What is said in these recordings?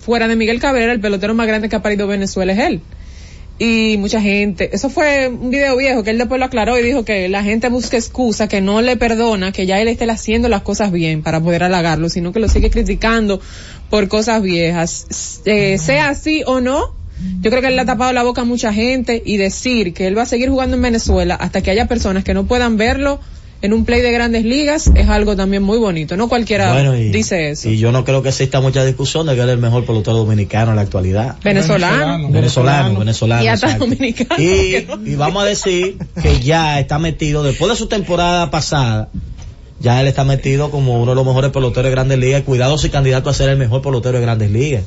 fuera de Miguel Cabrera, el pelotero más grande que ha parido Venezuela es él. Y mucha gente, eso fue un video viejo que él después lo aclaró y dijo que la gente busca excusa, que no le perdona, que ya él esté haciendo las cosas bien para poder halagarlo, sino que lo sigue criticando por cosas viejas. Eh, sea así o no, yo creo que él le ha tapado la boca a mucha gente y decir que él va a seguir jugando en Venezuela hasta que haya personas que no puedan verlo en un play de grandes ligas es algo también muy bonito. No cualquiera dice eso. Y yo no creo que exista mucha discusión de que él es el mejor pelotero dominicano en la actualidad. Venezolano. Venezolano, venezolano. y hasta dominicano. Y, vamos a decir que ya está metido, después de su temporada pasada, ya él está metido como uno de los mejores peloteros de grandes ligas. Cuidado si candidato a ser el mejor pelotero de grandes ligas.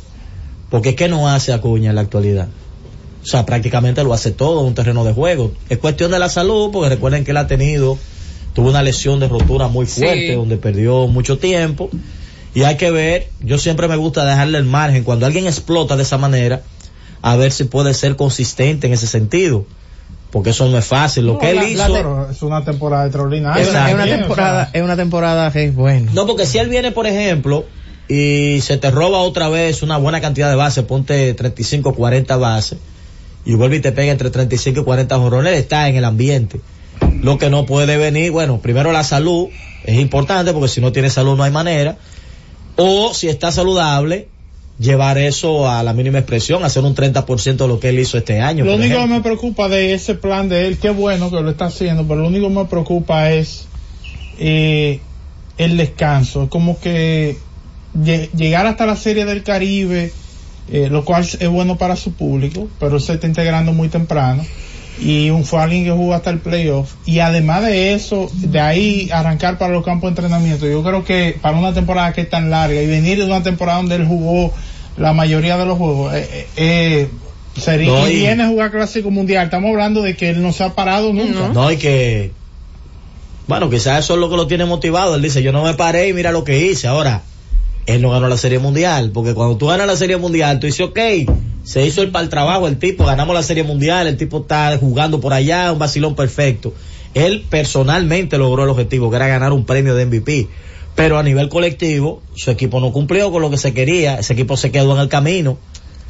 Porque es que no hace Acuña en la actualidad. O sea, prácticamente lo hace todo en un terreno de juego. Es cuestión de la salud, porque recuerden que él ha tenido tuvo una lesión de rotura muy fuerte donde perdió mucho tiempo y hay que ver, yo siempre me gusta dejarle el margen cuando alguien explota de esa manera, a ver si puede ser consistente en ese sentido. Porque eso no es fácil. Lo que él hizo. es una temporada extraordinaria. Es, una temporada, es una temporada que es bueno. No, porque si él viene, por ejemplo, y se te roba otra vez una buena cantidad de bases, ponte 35, 40 bases, y vuelve y te pega entre 35 y 40 jorrones, está en el ambiente. Lo que no puede venir, bueno, primero la salud es importante porque si no tiene salud no hay manera. O si está saludable, llevar eso a la mínima expresión, hacer un 30% de lo que él hizo este año. Lo único que me preocupa de ese plan de él, qué bueno que lo está haciendo, pero lo único que me preocupa es eh, el descanso. Como que llegar hasta la serie del Caribe, eh, lo cual es bueno para su público, pero se está integrando muy temprano y un fue alguien que jugó hasta el playoff. Y además de eso de ahí arrancar para los campos de entrenamiento yo creo que para una temporada que es tan larga y venir de una temporada donde él jugó la mayoría de los juegos eh, eh, eh sería y, viene a jugar clásico mundial. Estamos hablando de que él no se ha parado nunca. No y que bueno quizás eso es lo que lo tiene motivado. Él dice yo no me paré y mira lo que hice ahora él no ganó la serie mundial porque cuando tú ganas la serie mundial tú dices ok se hizo el para el trabajo el tipo, ganamos la serie mundial, el tipo está jugando por allá, un vacilón perfecto. Él personalmente logró el objetivo, que era ganar un premio de MVP. Pero a nivel colectivo, su equipo no cumplió con lo que se quería, ese equipo se quedó en el camino.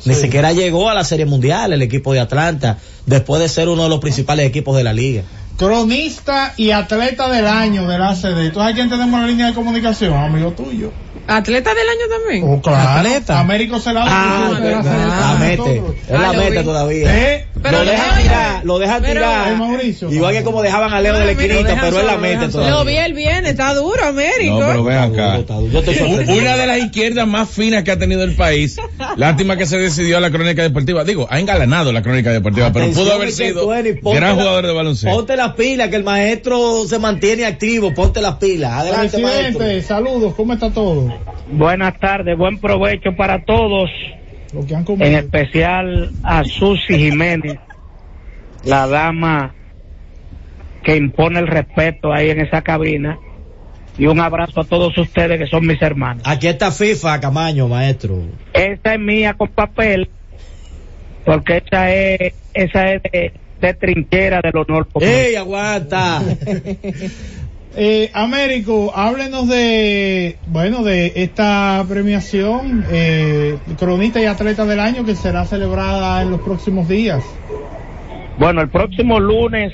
Ni siquiera llegó a la Serie Mundial el equipo de Atlanta, después de ser uno de los principales equipos de la liga. Cronista y atleta del año de la ACD. ¿Tú sabes quién tenemos la línea de comunicación? Amigo tuyo. ¿Atleta del año también? Oh, claro. Atleta. Américo Celado. Ah, la mete. Es la mete todavía. ¿Eh? Pero lo dejan tirar, lo dejan tirar. Mauricio, Igual que como dejaban a Leo de la esquinita, pero él la mete todavía. Lo vi, él viene, está duro, Américo. No, pero ven acá. Una de las izquierdas más finas que ha tenido el país. Lástima que se decidió a la crónica deportiva. Digo, ha engalanado la crónica deportiva, pero pudo haber sido gran jugador de baloncesto. Ponte las pilas, que el maestro se mantiene activo. Ponte las pilas. Adelante, Presidente, saludos, ¿cómo está todo? Buenas tardes, buen provecho para todos. en especial a Susi Jiménez, la dama que impone el respeto ahí en esa cabina. Y un abrazo a todos ustedes que son mis hermanos. Aquí está FIFA, Camaño, maestro. Esta es mía con papel, porque esa es, esa es de, de trinchera del honor. ¡Ey, aguanta! Eh, Américo, háblenos de, bueno, de esta premiación, eh, cronista y atleta del año que será celebrada en los próximos días. Bueno, el próximo lunes,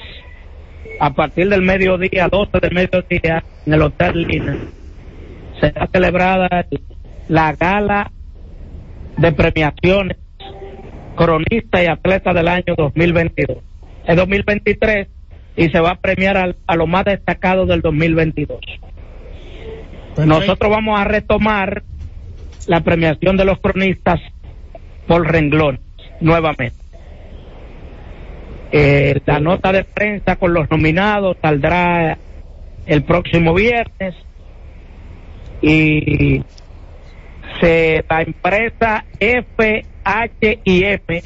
a partir del mediodía, 12 del mediodía, en el Hotel Lina, será celebrada la gala de premiaciones cronista y atleta del año 2022. En 2023 y se va a premiar a, a lo más destacado del 2022. Nosotros vamos a retomar la premiación de los cronistas por renglón nuevamente. Eh, la nota de prensa con los nominados saldrá el próximo viernes y se, la empresa FHIM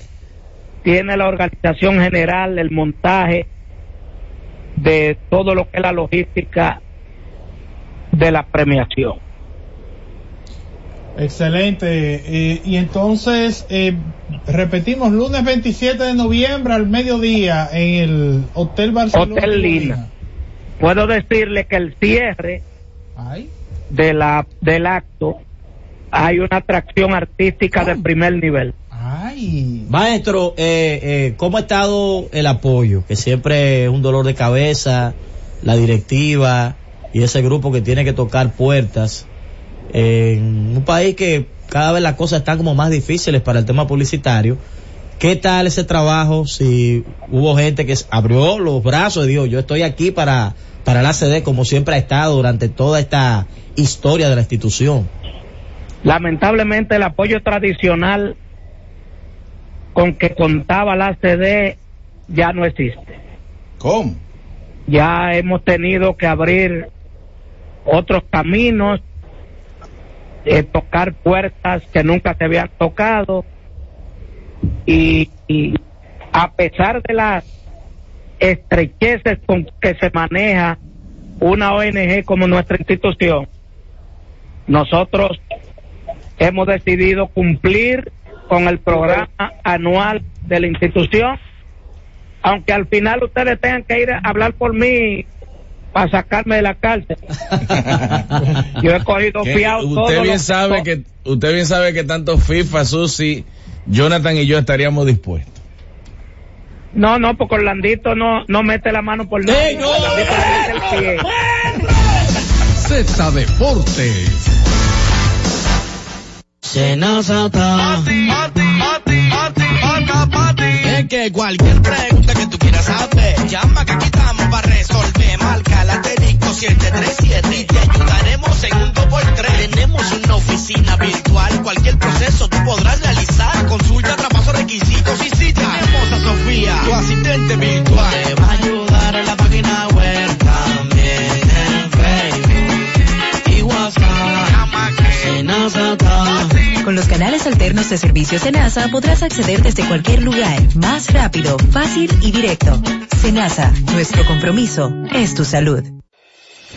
tiene la organización general, el montaje de todo lo que es la logística de la premiación. Excelente. Eh, y entonces, eh, repetimos, lunes 27 de noviembre al mediodía en el Hotel Barcelona. Hotel Lina. Puedo decirle que el cierre de la, del acto hay una atracción artística de primer nivel. Ay. Maestro, eh, eh, ¿cómo ha estado el apoyo? Que siempre es un dolor de cabeza, la directiva y ese grupo que tiene que tocar puertas en un país que cada vez las cosas están como más difíciles para el tema publicitario. ¿Qué tal ese trabajo? Si hubo gente que abrió los brazos y dijo, yo estoy aquí para, para la CD como siempre ha estado durante toda esta historia de la institución. Lamentablemente el apoyo tradicional con que contaba la CD ya no existe. ¿Cómo? Ya hemos tenido que abrir otros caminos, eh, tocar puertas que nunca se habían tocado y, y a pesar de las estrecheces con que se maneja una ONG como nuestra institución, nosotros hemos decidido cumplir con el programa anual de la institución, aunque al final ustedes tengan que ir a hablar por mí para sacarme de la cárcel. Yo he cogido fiado usted bien sabe que usted bien sabe que tanto FIFA, Susi, Jonathan y yo estaríamos dispuestos. No, no, porque Orlandito no, no mete la mano por nada. no! Z Deportes. Es que cualquier pregunta que tú quieras saber, llama que aquí estamos para resolver. Marca la 737 y te ayudaremos en un 2x3. Tenemos una oficina virtual, cualquier proceso tú podrás realizar. Consulta, traspaso, requisitos y si tenemos a Sofía, tu asistente virtual. Con los canales alternos de servicios Senasa podrás acceder desde cualquier lugar, más rápido, fácil y directo. Senasa, nuestro compromiso es tu salud.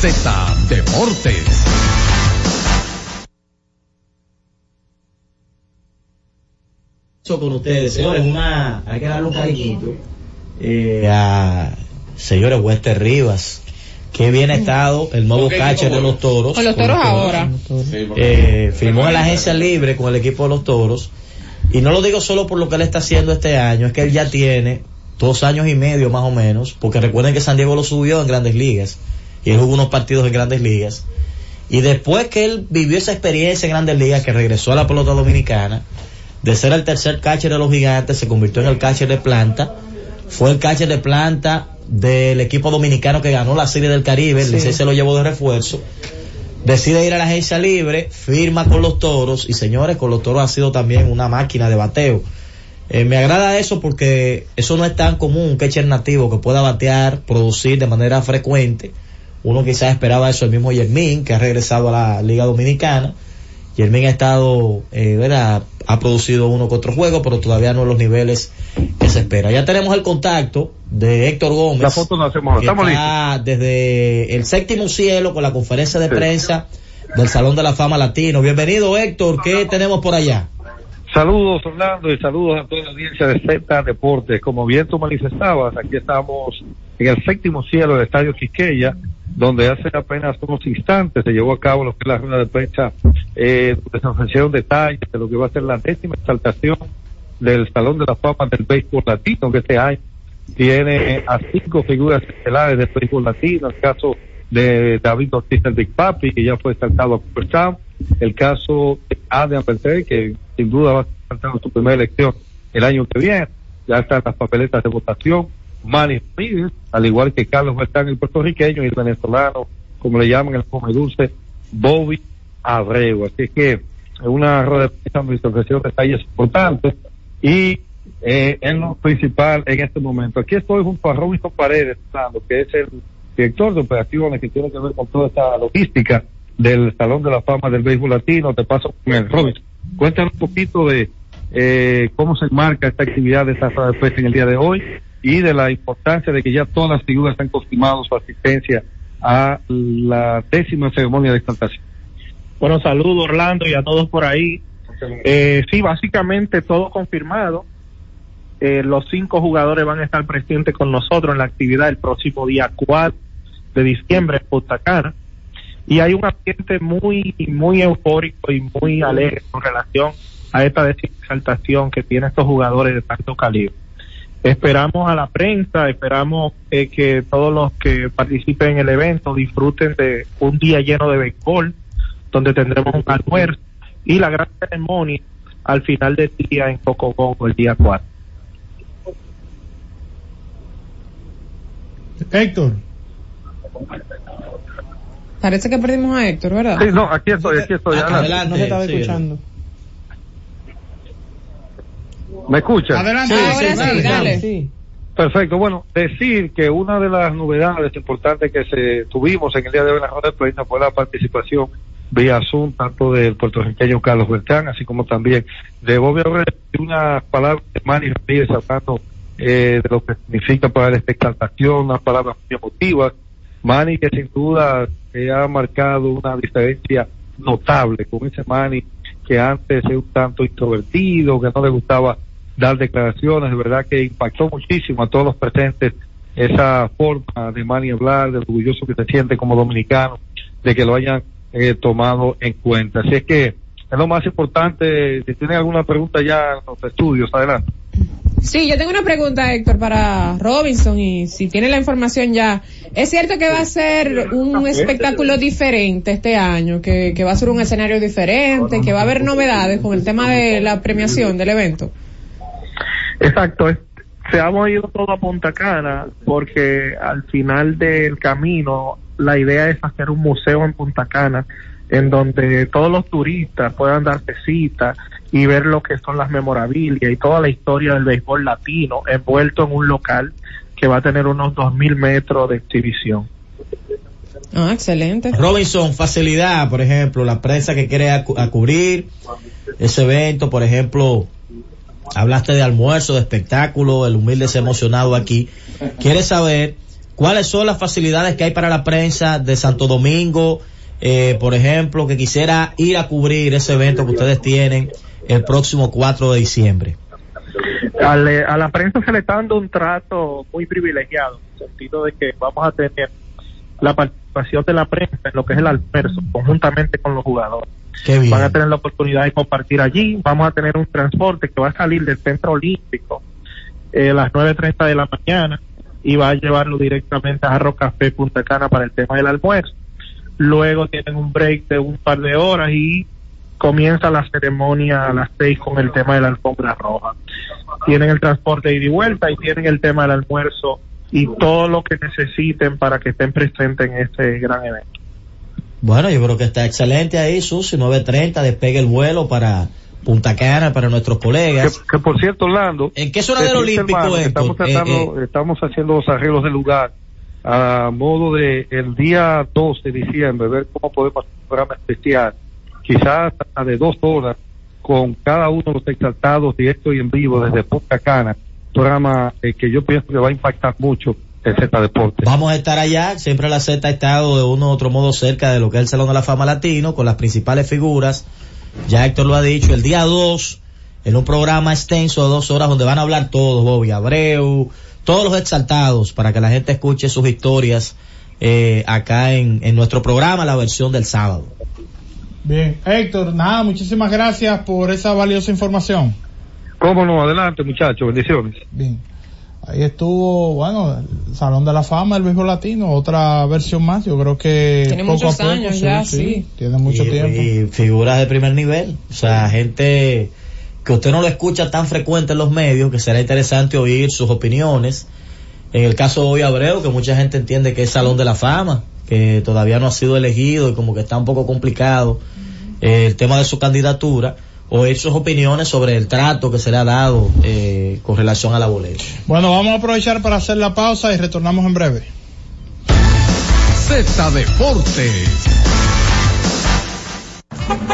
Z Deportes. con ustedes, señores, una, hay que darle un cariñito eh, a señores Wester Rivas, que bien ha estado el nuevo catcher de los toros. Con los toros ahora. Eh, firmó en la agencia libre con el equipo de los toros. Y no lo digo solo por lo que él está haciendo este año, es que él ya tiene dos años y medio más o menos, porque recuerden que San Diego lo subió en grandes ligas y él jugó unos partidos en grandes ligas. Y después que él vivió esa experiencia en grandes ligas, que regresó a la pelota dominicana, de ser el tercer catcher de los gigantes, se convirtió en el catcher de planta. Fue el catcher de planta del equipo dominicano que ganó la Serie del Caribe, el se lo llevó de refuerzo. decide ir a la agencia libre, firma con los toros y señores, con los toros ha sido también una máquina de bateo. Eh, me agrada eso porque eso no es tan común, un catcher nativo que pueda batear, producir de manera frecuente. Uno quizás esperaba eso el mismo Yermín, que ha regresado a la Liga Dominicana. Yermín ha estado, eh, ¿verdad? Ha producido uno que otro juego, pero todavía no los niveles que se espera. Ya tenemos el contacto de Héctor Gómez. La foto no hacemos, que estamos está desde el séptimo cielo con la conferencia de Sí. prensa del Salón de la Fama Latino. Bienvenido Héctor, ¿qué tenemos por allá? Saludos Orlando y saludos a toda la audiencia de Z Deportes. Como bien tú manifestabas, aquí estamos en el séptimo cielo del Estadio Quisqueya, donde hace apenas unos instantes se llevó a cabo lo que es la rueda de prensa, eh, donde se ofrecieron detalles de lo que va a ser la décima exaltación del Salón de la Fama del Béisbol Latino, que este año tiene a cinco figuras estelares del béisbol latino, el caso de David Ortiz Big Papi, que ya fue exaltado a Cooperstown, el caso de Adrian Beltré, que sin duda va a exaltado en su primera elección el año que viene, ya están las papeletas de votación, Manny Ramírez, al igual que Carlos Beltrán, el puertorriqueño, y el venezolano, como le llaman el come dulce, Bobby Abreu. Así que una rueda de prensa se ofrecieron detalles importantes y eh, en lo principal en este momento. Aquí estoy junto a Robinson Paredes, que es el director de operaciones que tiene que ver con toda esta logística del Salón de la Fama del Béisbol Latino. Te paso con el Robinson. Cuéntanos un poquito de eh, cómo se marca esta actividad de esta rueda de en el día de hoy y de la importancia de que ya todas las figuras han confirmado su asistencia a la décima ceremonia de exaltación. Bueno, saludos Orlando y a todos por ahí. Eh, sí, básicamente todo confirmado. Eh, los cinco jugadores van a estar presentes con nosotros en la actividad el próximo día 4 de diciembre en Punta Cana. Y hay un ambiente muy, muy eufórico y muy alegre con relación a esta exaltación que tienen estos jugadores de tanto calibre. Esperamos a la prensa, esperamos eh, que todos los que participen en el evento disfruten de un día lleno de béisbol, donde tendremos un almuerzo y la gran ceremonia al final del día en Cocobongo el día 4. Héctor. Parece que perdimos a Héctor, ¿verdad? Sí, no, aquí estoy, aquí estoy. Ah, adelante, No se estaba sí, escuchando. ¿Me escuchan? Adelante. Ahora sí, dale. Sí. Perfecto, bueno, decir que una de las novedades importantes que se tuvimos en el día de hoy en la rueda de prensa fue la participación vía Zoom, tanto del puertorriqueño Carlos Bertrán, así como también de Bobby unas palabras de Manny Ramírez hablando eh, de lo que significa para esta exaltación, unas palabras muy emotivas. Manny que sin duda eh, ha marcado una diferencia notable con ese Manny que antes era un tanto introvertido, que no le gustaba dar declaraciones, de verdad que impactó muchísimo a todos los presentes esa forma de Manny hablar, de orgulloso que se siente como dominicano, de que lo hayan eh, tomado en cuenta. Así es que es lo más importante. Si tienen alguna pregunta ya en los estudios, adelante. Sí, yo tengo una pregunta, Héctor, para Robinson y si tiene la información ya. ¿Es cierto que va a ser un espectáculo diferente este año? Que, va a ser un escenario diferente, que va a haber novedades con el tema de la premiación del evento. Exacto, se ha movido todo a Punta Cana porque al final del camino la idea es hacer un museo en Punta Cana en donde todos los turistas puedan darse cita y ver lo que son las memorabilia y toda la historia del béisbol latino envuelto en un local que va a tener unos 2.000 metros de exhibición. Ah, excelente. Robinson, facilidad, por ejemplo, la prensa que quiere acu- a cubrir ese evento, por ejemplo, hablaste de almuerzo, de espectáculo, el humilde se ha emocionado aquí. Quiere saber cuáles son las facilidades que hay para la prensa de Santo Domingo, eh, por ejemplo, que quisiera ir a cubrir ese evento que ustedes tienen el próximo 4 de diciembre. Al- a la prensa se le está dando un trato muy privilegiado, en el sentido de que vamos a tener la participación de la prensa en lo que es el almuerzo, conjuntamente con los jugadores. Van a tener la oportunidad de compartir allí, vamos a tener un transporte que va a salir del Centro Olímpico eh, a las 9.30 de la mañana y va a llevarlo directamente a Jarro Café Punta Cana para el tema del almuerzo. Luego tienen un break de un par de horas y comienza la ceremonia a las seis con el tema de la alfombra roja. Tienen el transporte ida y vuelta y tienen el tema del almuerzo y todo lo que necesiten para que estén presentes en este gran evento. Bueno, yo creo que está excelente ahí, Susi, 9.30, despegue el vuelo para Punta Cana, para nuestros colegas. Que, que por cierto, Orlando. ¿En qué zona del Olímpico hermano, que Héctor? estamos, tratando, Eh, estamos haciendo los arreglos del lugar a modo de el día 2 de diciembre, ver cómo podemos hacer un programa especial, quizás hasta de dos horas, con cada uno de los exaltados directo y en vivo desde Punta Cana. Programa eh, que yo pienso que va a impactar mucho el Z Deportes. Vamos a estar allá, siempre la Z ha estado de uno u otro modo cerca de lo que es el Salón de la Fama Latino, con las principales figuras. Ya Héctor lo ha dicho, el día 2, en un programa extenso de dos horas donde van a hablar todos, Bobby Abreu, todos los exaltados, para que la gente escuche sus historias eh, acá en, en nuestro programa, la versión del sábado. Bien, Héctor, nada, muchísimas gracias por esa valiosa información. Cómo no, adelante muchachos, bendiciones. Bien. Ahí estuvo, bueno, el Salón de la Fama del Béisbol Latino, otra versión más, yo creo que Tiene poco muchos a poco, años ya, sí. Tiene mucho y, tiempo. y figuras de primer nivel, o sea, gente que usted no lo escucha tan frecuente en los medios, que será interesante oír sus opiniones. En el caso de hoy Abreu, que mucha gente entiende que es Salón de la Fama, que todavía no ha sido elegido y como que está un poco complicado eh, el tema de su candidatura, oír sus opiniones sobre el trato que se le ha dado eh, con relación a la boleta. Bueno, vamos a aprovechar para hacer la pausa y retornamos en breve. Z Deportes.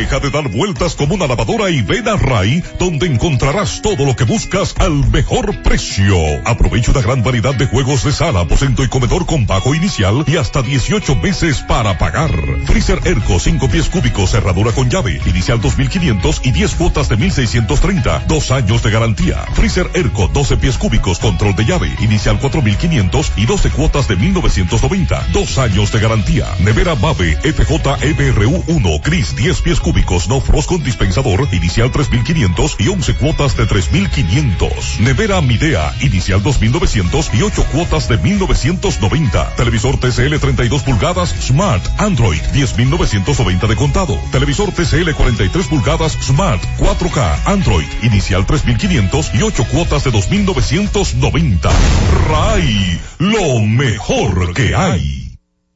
Deja de dar vueltas como una lavadora y ven a Ray, donde encontrarás todo lo que buscas al mejor precio. Aprovecha una gran variedad de juegos de sala, aposento y comedor con bajo inicial y hasta 18 meses para pagar. Freezer Erco 5 pies cúbicos, cerradura con llave, inicial 2500 y 10 cuotas de 1630, dos años de garantía. Freezer Erco 12 pies cúbicos, control de llave, inicial 4500 y 12 cuotas de 1990, dos años de garantía. Nevera Mave FJMRU 1, Cris 10 pies cúbicos, no frost con dispensador, inicial 3500 y 11 cuotas de 3500. Nevera Midea, inicial 2900 y 8 cuotas de 1990. Televisor TCL 32 pulgadas, Smart, Android 10990 de contado. Televisor TCL 43 pulgadas, Smart, 4K, Android, inicial 3500 y 8 cuotas de 2990. RAI, lo mejor que hay.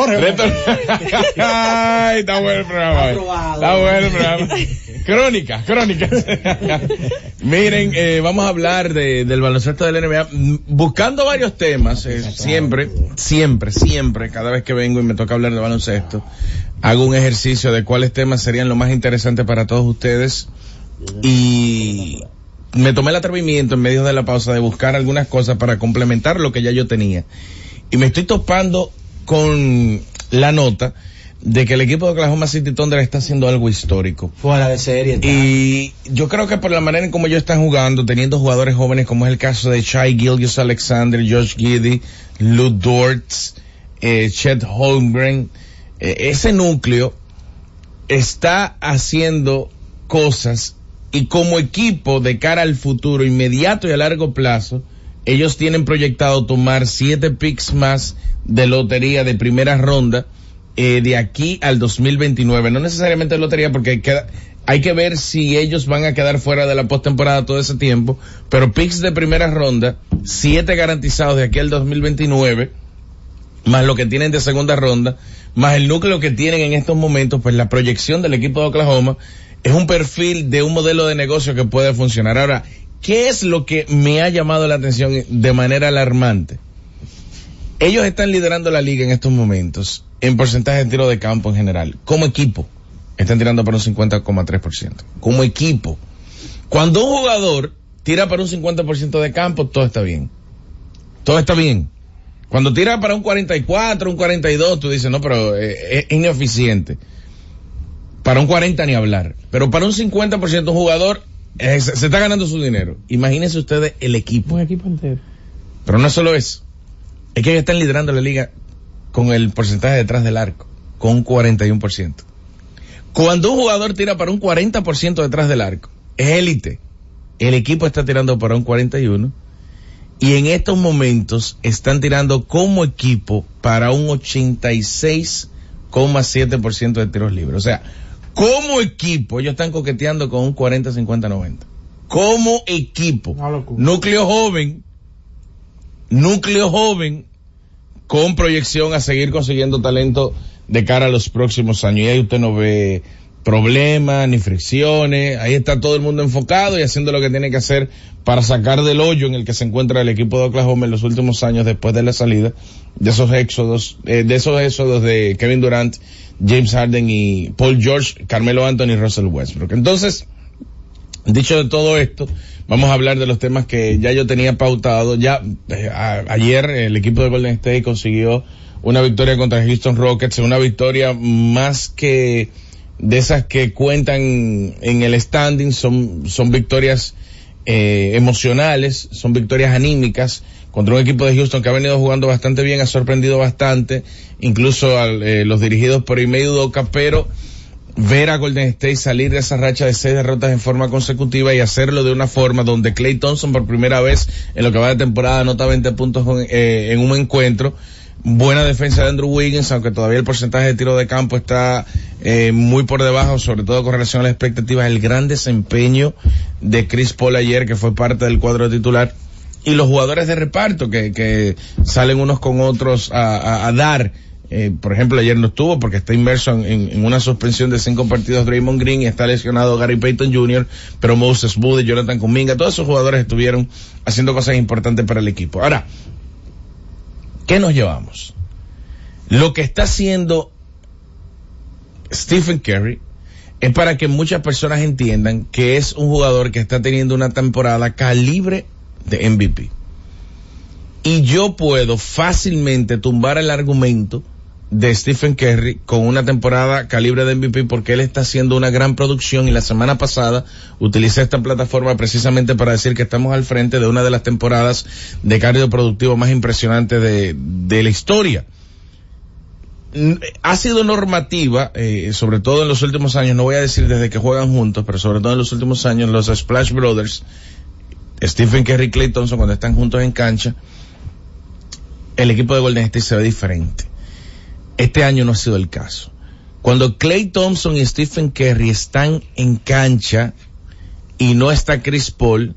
Jorge. Ay, está bueno el programa. Está bueno el programa. Crónica, crónica. Miren, eh, vamos a hablar de, del baloncesto del NBA, mm, buscando varios temas, eh, siempre, siempre, siempre, cada vez que vengo y me toca hablar de baloncesto, hago un ejercicio de cuáles temas serían lo más interesantes para todos ustedes y me tomé el atrevimiento en medio de la pausa de buscar algunas cosas para complementar lo que ya yo tenía. Y me estoy topando con la nota de que el equipo de Oklahoma City Thunder está haciendo algo histórico. Fuera de serie. está. Y yo creo que por la manera en como ellos están jugando, teniendo jugadores jóvenes como es el caso de Shai Gilgis Alexander, Josh Giddy, Lou Dort, eh, Chet Holmgren, eh, ese núcleo está haciendo cosas y como equipo de cara al futuro inmediato y a largo plazo, ellos tienen proyectado tomar siete picks más de lotería de primera ronda eh, de aquí al 2029. No necesariamente lotería porque hay que, hay que ver si ellos van a quedar fuera de la postemporada todo ese tiempo, pero picks de primera ronda, siete garantizados de aquí al 2029, más lo que tienen de segunda ronda, más el núcleo que tienen en estos momentos, pues la proyección del equipo de Oklahoma es un perfil de un modelo de negocio que puede funcionar. Ahora, ¿qué es lo que me ha llamado la atención de manera alarmante? Ellos están liderando la liga en estos momentos en porcentaje de tiro de campo en general. Como equipo, están tirando para un 50,3%. Como equipo. Cuando un jugador tira para un 50% de campo, todo está bien. Todo está bien. Cuando tira para un 44, un 42, tú dices, no, pero eh, es ineficiente. Para un 40 ni hablar. Pero para un 50% un jugador eh, se, está ganando su dinero. Imagínense ustedes el equipo. Un equipo entero. Pero no solo eso. Es que ellos están liderando la liga con el porcentaje detrás del arco, con un 41%. Cuando un jugador tira para un 40% detrás del arco, es élite. El equipo está tirando para un 41 y en estos momentos están tirando como equipo para un 86,7% de tiros libres. O sea, como equipo ellos están coqueteando con un 40, 50, 90. Como equipo. Núcleo joven. Núcleo joven con proyección a seguir consiguiendo talento de cara a los próximos años. Y ahí usted no ve problemas ni fricciones. Ahí está todo el mundo enfocado y haciendo lo que tiene que hacer para sacar del hoyo en el que se encuentra el equipo de Oklahoma en los últimos años después de la salida de esos éxodos, eh, de esos éxodos de Kevin Durant, James Harden y Paul George, Carmelo Anthony y Russell Westbrook. Entonces, dicho de todo esto, vamos a hablar de los temas que ya yo tenía pautado. Ya eh, a- ayer el equipo de Golden State consiguió una victoria contra Houston Rockets, una victoria más que de esas que cuentan en el standing, son, son victorias eh, emocionales, son victorias anímicas contra un equipo de Houston que ha venido jugando bastante bien, ha sorprendido bastante, incluso a los dirigidos por Ime Udoka, pero ver a Golden State salir de esa racha de seis derrotas en forma consecutiva y hacerlo de una forma donde Clay Thompson por primera vez en lo que va de temporada anota 20 puntos eh, en un encuentro. Buena defensa de Andrew Wiggins, aunque todavía el porcentaje de tiro de campo está eh, muy por debajo, sobre todo con relación a las expectativas. El gran desempeño de Chris Paul ayer, que fue parte del cuadro titular, y los jugadores de reparto que, que salen unos con otros a dar. Eh, por ejemplo, ayer no estuvo porque está inmerso en, en- una suspensión de cinco partidos Draymond Green está lesionado Gary Payton Jr., pero Moses Moody, Jonathan Kuminga, todos esos jugadores estuvieron haciendo cosas importantes para el equipo. Ahora, ¿qué nos llevamos? Lo que está haciendo Stephen Curry es para que muchas personas entiendan que es un jugador que está teniendo una temporada calibre de MVP. Y yo puedo fácilmente tumbar el argumento de Stephen Curry con una temporada calibre de MVP porque él está haciendo una gran producción y la semana pasada utilicé esta plataforma precisamente para decir que estamos al frente de una de las temporadas de cardio productivo más impresionantes de, de la historia ha sido normativa, eh, sobre todo en los últimos años, no voy a decir desde que juegan juntos, pero sobre todo en los últimos años, los Splash Brothers, Stephen Curry y Clay Thompson, cuando están juntos en cancha, el equipo de Golden State se ve diferente. Este año no ha sido el caso. Cuando Clay Thompson y Stephen Curry están en cancha y no está Chris Paul,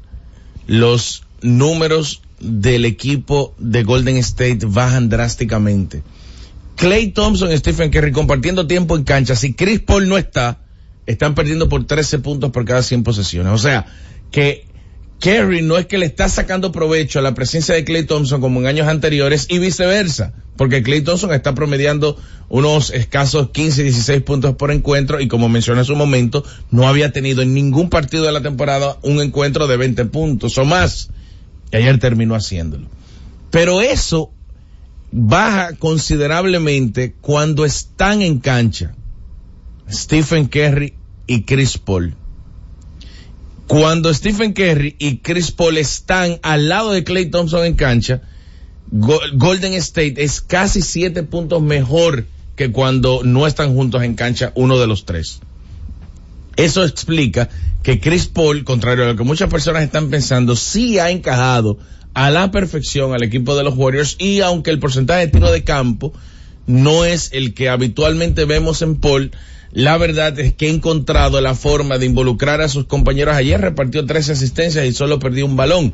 los números del equipo de Golden State bajan drásticamente. Clay Thompson y Stephen Curry compartiendo tiempo en cancha. Si Chris Paul no está, están perdiendo por 13 puntos por cada 100 posesiones. O sea, que Curry no es que le está sacando provecho a la presencia de Clay Thompson como en años anteriores y viceversa. Porque Clay Thompson está promediando unos escasos 15, 16 puntos por encuentro y como mencioné en su momento, no había tenido en ningún partido de la temporada un encuentro de 20 puntos o más. Y ayer terminó haciéndolo. Pero eso baja considerablemente cuando están en cancha Stephen Curry y Chris Paul. Cuando Stephen Curry y Chris Paul están al lado de Clay Thompson en cancha, Go- Golden State es casi siete puntos mejor que cuando no están juntos en cancha uno de los tres. Eso explica que Chris Paul, contrario a lo que muchas personas están pensando, sí ha encajado a la perfección al equipo de los Warriors y aunque el porcentaje de tiro de campo no es el que habitualmente vemos en Paul, la verdad es que ha encontrado la forma de involucrar a sus compañeros. Ayer repartió 13 asistencias y solo perdió un balón.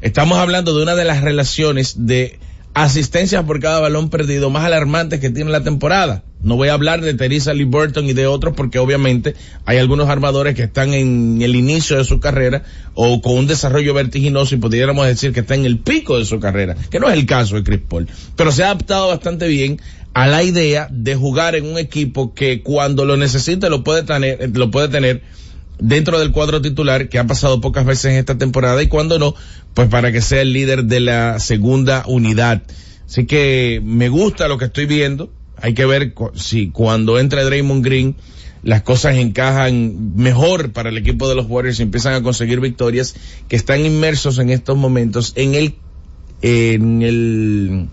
Estamos hablando de una de las relaciones de asistencias por cada balón perdido más alarmantes que tiene la temporada. No voy a hablar de Teresa Lee Burton y de otros porque obviamente hay algunos armadores que están en el inicio de su carrera o con un desarrollo vertiginoso y pudiéramos decir que está en el pico de su carrera, que no es el caso de Chris Paul. Pero se ha adaptado bastante bien a la idea de jugar en un equipo que cuando lo necesite lo puede tener, lo puede tener dentro del cuadro titular que ha pasado pocas veces en esta temporada y cuando no, pues para que sea el líder de la segunda unidad. Así que me gusta lo que estoy viendo. Hay que ver si cuando entre Draymond Green las cosas encajan mejor para el equipo de los Warriors y empiezan a conseguir victorias que están inmersos en estos momentos en el en el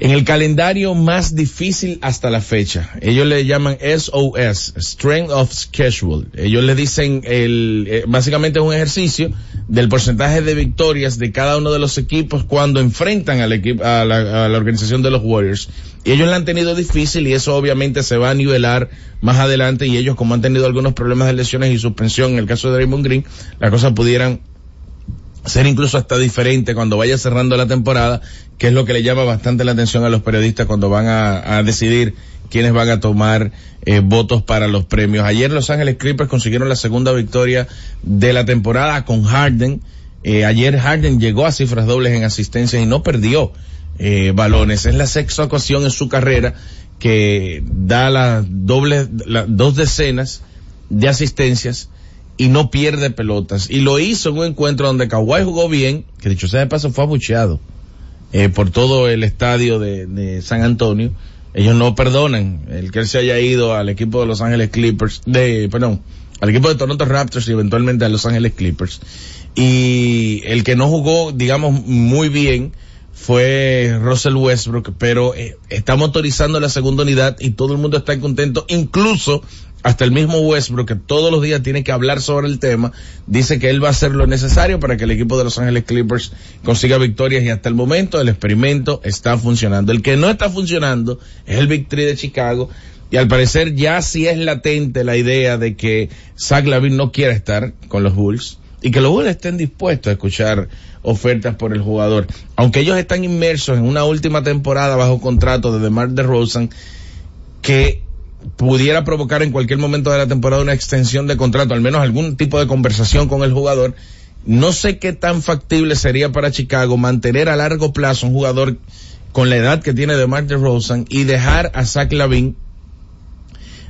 en el calendario más difícil hasta la fecha. Ellos le llaman SOS, Strength of Schedule. Ellos le dicen el, eh, básicamente es un ejercicio del porcentaje de victorias de cada uno de los equipos cuando enfrentan al equipo, a la, a la organización de los Warriors. Y ellos la han tenido difícil y eso obviamente se va a nivelar más adelante y ellos como han tenido algunos problemas de lesiones y suspensión en el caso de Draymond Green, las cosas pudieran ser incluso hasta diferente cuando vaya cerrando la temporada, que es lo que le llama bastante la atención a los periodistas cuando van a, decidir quiénes van a tomar eh, votos para los premios. Ayer Los Ángeles Clippers consiguieron la segunda victoria de la temporada con Harden. Eh, ayer Harden llegó a cifras dobles en asistencias y no perdió eh, balones. Es la sexta ocasión en su carrera que da las dobles, las dos decenas de asistencias y no pierde pelotas. Y lo hizo en un encuentro donde Kawhi jugó bien, que dicho sea de paso fue abucheado eh, por todo el estadio de, San Antonio. Ellos no perdonan el que él se haya ido al equipo de Los Ángeles Clippers, de, perdón, al equipo de Toronto Raptors y eventualmente a Los Ángeles Clippers. Y el que no jugó, digamos, muy bien fue Russell Westbrook, pero eh, está motorizando la segunda unidad y todo el mundo está contento, incluso hasta el mismo Westbrook, que todos los días tiene que hablar sobre el tema, dice que él va a hacer lo necesario para que el equipo de Los Ángeles Clippers consiga victorias y hasta el momento el experimento está funcionando. El que no está funcionando es el Big de Chicago y al parecer ya sí es latente la idea de que Zach Lavin no quiera estar con los Bulls y que los Bulls estén dispuestos a escuchar ofertas por el jugador. Aunque ellos están inmersos en una última temporada bajo contrato de DeMar DeRozan que pudiera provocar en cualquier momento de la temporada una extensión de contrato, al menos algún tipo de conversación con el jugador. No sé qué tan factible sería para Chicago mantener a largo plazo un jugador con la edad que tiene DeMar DeRozan y dejar a Zach Lavin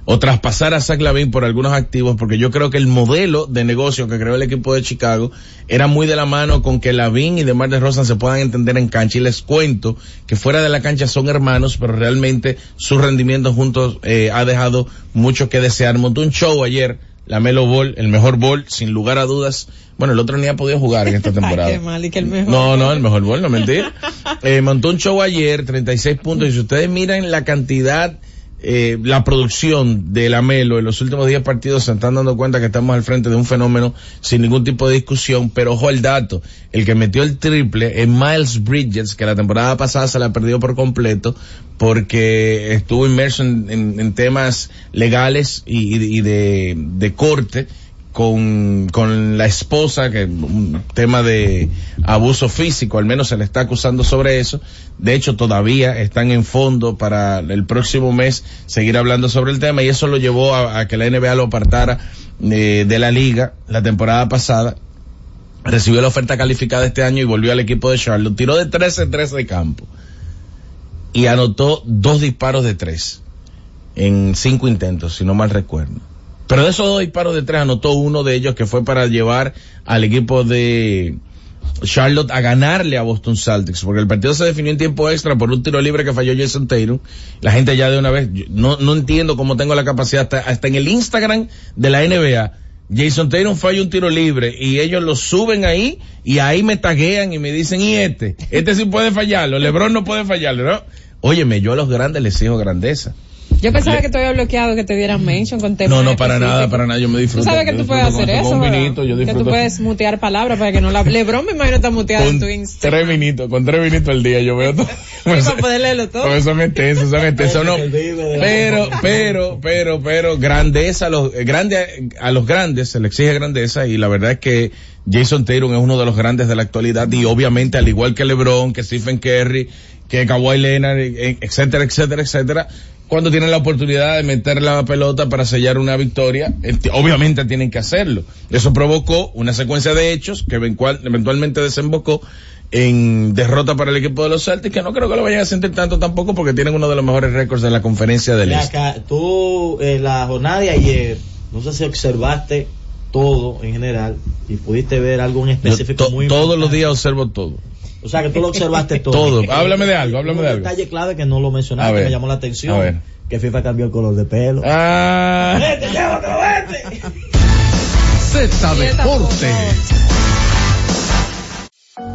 o traspasar a Zach Lavin por algunos activos, porque yo creo que el modelo de negocio que creó el equipo de Chicago era muy de la mano con que Lavin y DeMar DeRozan se puedan entender en cancha. Y les cuento que fuera de la cancha son hermanos, pero realmente su rendimiento juntos eh, ha dejado mucho que desear. Montó un show ayer, la Melo Ball, el mejor ball, sin lugar a dudas. Bueno, el otro ni ha podido jugar en esta temporada. Ay, qué mal y que el mejor. No, no, el mejor bol, no mentir. Eh, montó un show ayer, 36 puntos, y si ustedes miran la cantidad, eh, la producción de la Melo en los últimos 10 partidos, se están dando cuenta que estamos al frente de un fenómeno sin ningún tipo de discusión, pero ojo al dato, el que metió el triple es Miles Bridges, que la temporada pasada se la perdió por completo, porque estuvo inmerso en, en- temas legales y, de corte, con, con la esposa, que un tema de abuso físico, al menos se le está acusando sobre eso. De hecho, todavía están en fondo para el próximo mes seguir hablando sobre el tema y eso lo llevó a, que la NBA lo apartara eh, de la liga la temporada pasada. Recibió la oferta calificada este año y volvió al equipo de Charlotte. Tiró de 13-3 de campo y anotó dos disparos de tres en cinco intentos, si no mal recuerdo. Pero de esos dos disparos de tres anotó uno de ellos que fue para llevar al equipo de Charlotte a ganarle a Boston Celtics, porque el partido se definió en tiempo extra por un tiro libre que falló Jason Tatum. La gente ya de una vez, no, no entiendo cómo tengo la capacidad, hasta, hasta en el Instagram de la NBA, Jason Tatum falla un tiro libre y ellos lo suben ahí y ahí me taguean y me dicen, y este, este sí puede fallarlo, Lebron no puede fallarlo, ¿no? Óyeme, yo a los grandes les exijo grandeza. Yo pensaba que te había bloqueado que te dieran mention con temas No, no, para nada, para nada, yo me Tú disfruto. sabes que tú puedes disfruto hacer eso, con un ¿verdad? vinito, yo que tú disfruto. puedes mutear palabras para que no la... Lebron me imagino está muteado en tu Instagram. tres vinitos, con tres vinitos al día yo veo todo. para poder leerlo todo. Porque son extensos, son extensos, no. Pero, pero, pero, pero, grandeza, a los, eh, grande, a los grandes se le exige grandeza y la verdad es que Jason Tatum es uno de los grandes de la actualidad y obviamente al igual que LeBron, que Stephen Curry, que Kawhi Leonard, eh, etcétera, etcétera, etcétera, cuando tienen la oportunidad de meter la pelota para sellar una victoria, eh, obviamente tienen que hacerlo. Eso provocó una secuencia de hechos que eventual- eventualmente desembocó en derrota para el equipo de los Celtics, que no creo que lo vayan a sentir tanto tampoco porque tienen uno de los mejores récords de la conferencia del Este. tú, en la jornada de ayer, no sé si observaste todo en general y pudiste ver algo en Yo específico to- muy todos los días observo todo. O sea, que tú lo observaste todo. Todo. Háblame de algo, háblame de Un algo. detalle clave que no lo mencionaste, ver. me llamó la atención. A ver. Que FIFA cambió el color de pelo. Ah. Vete, llévatelo, vete. Z Deportes.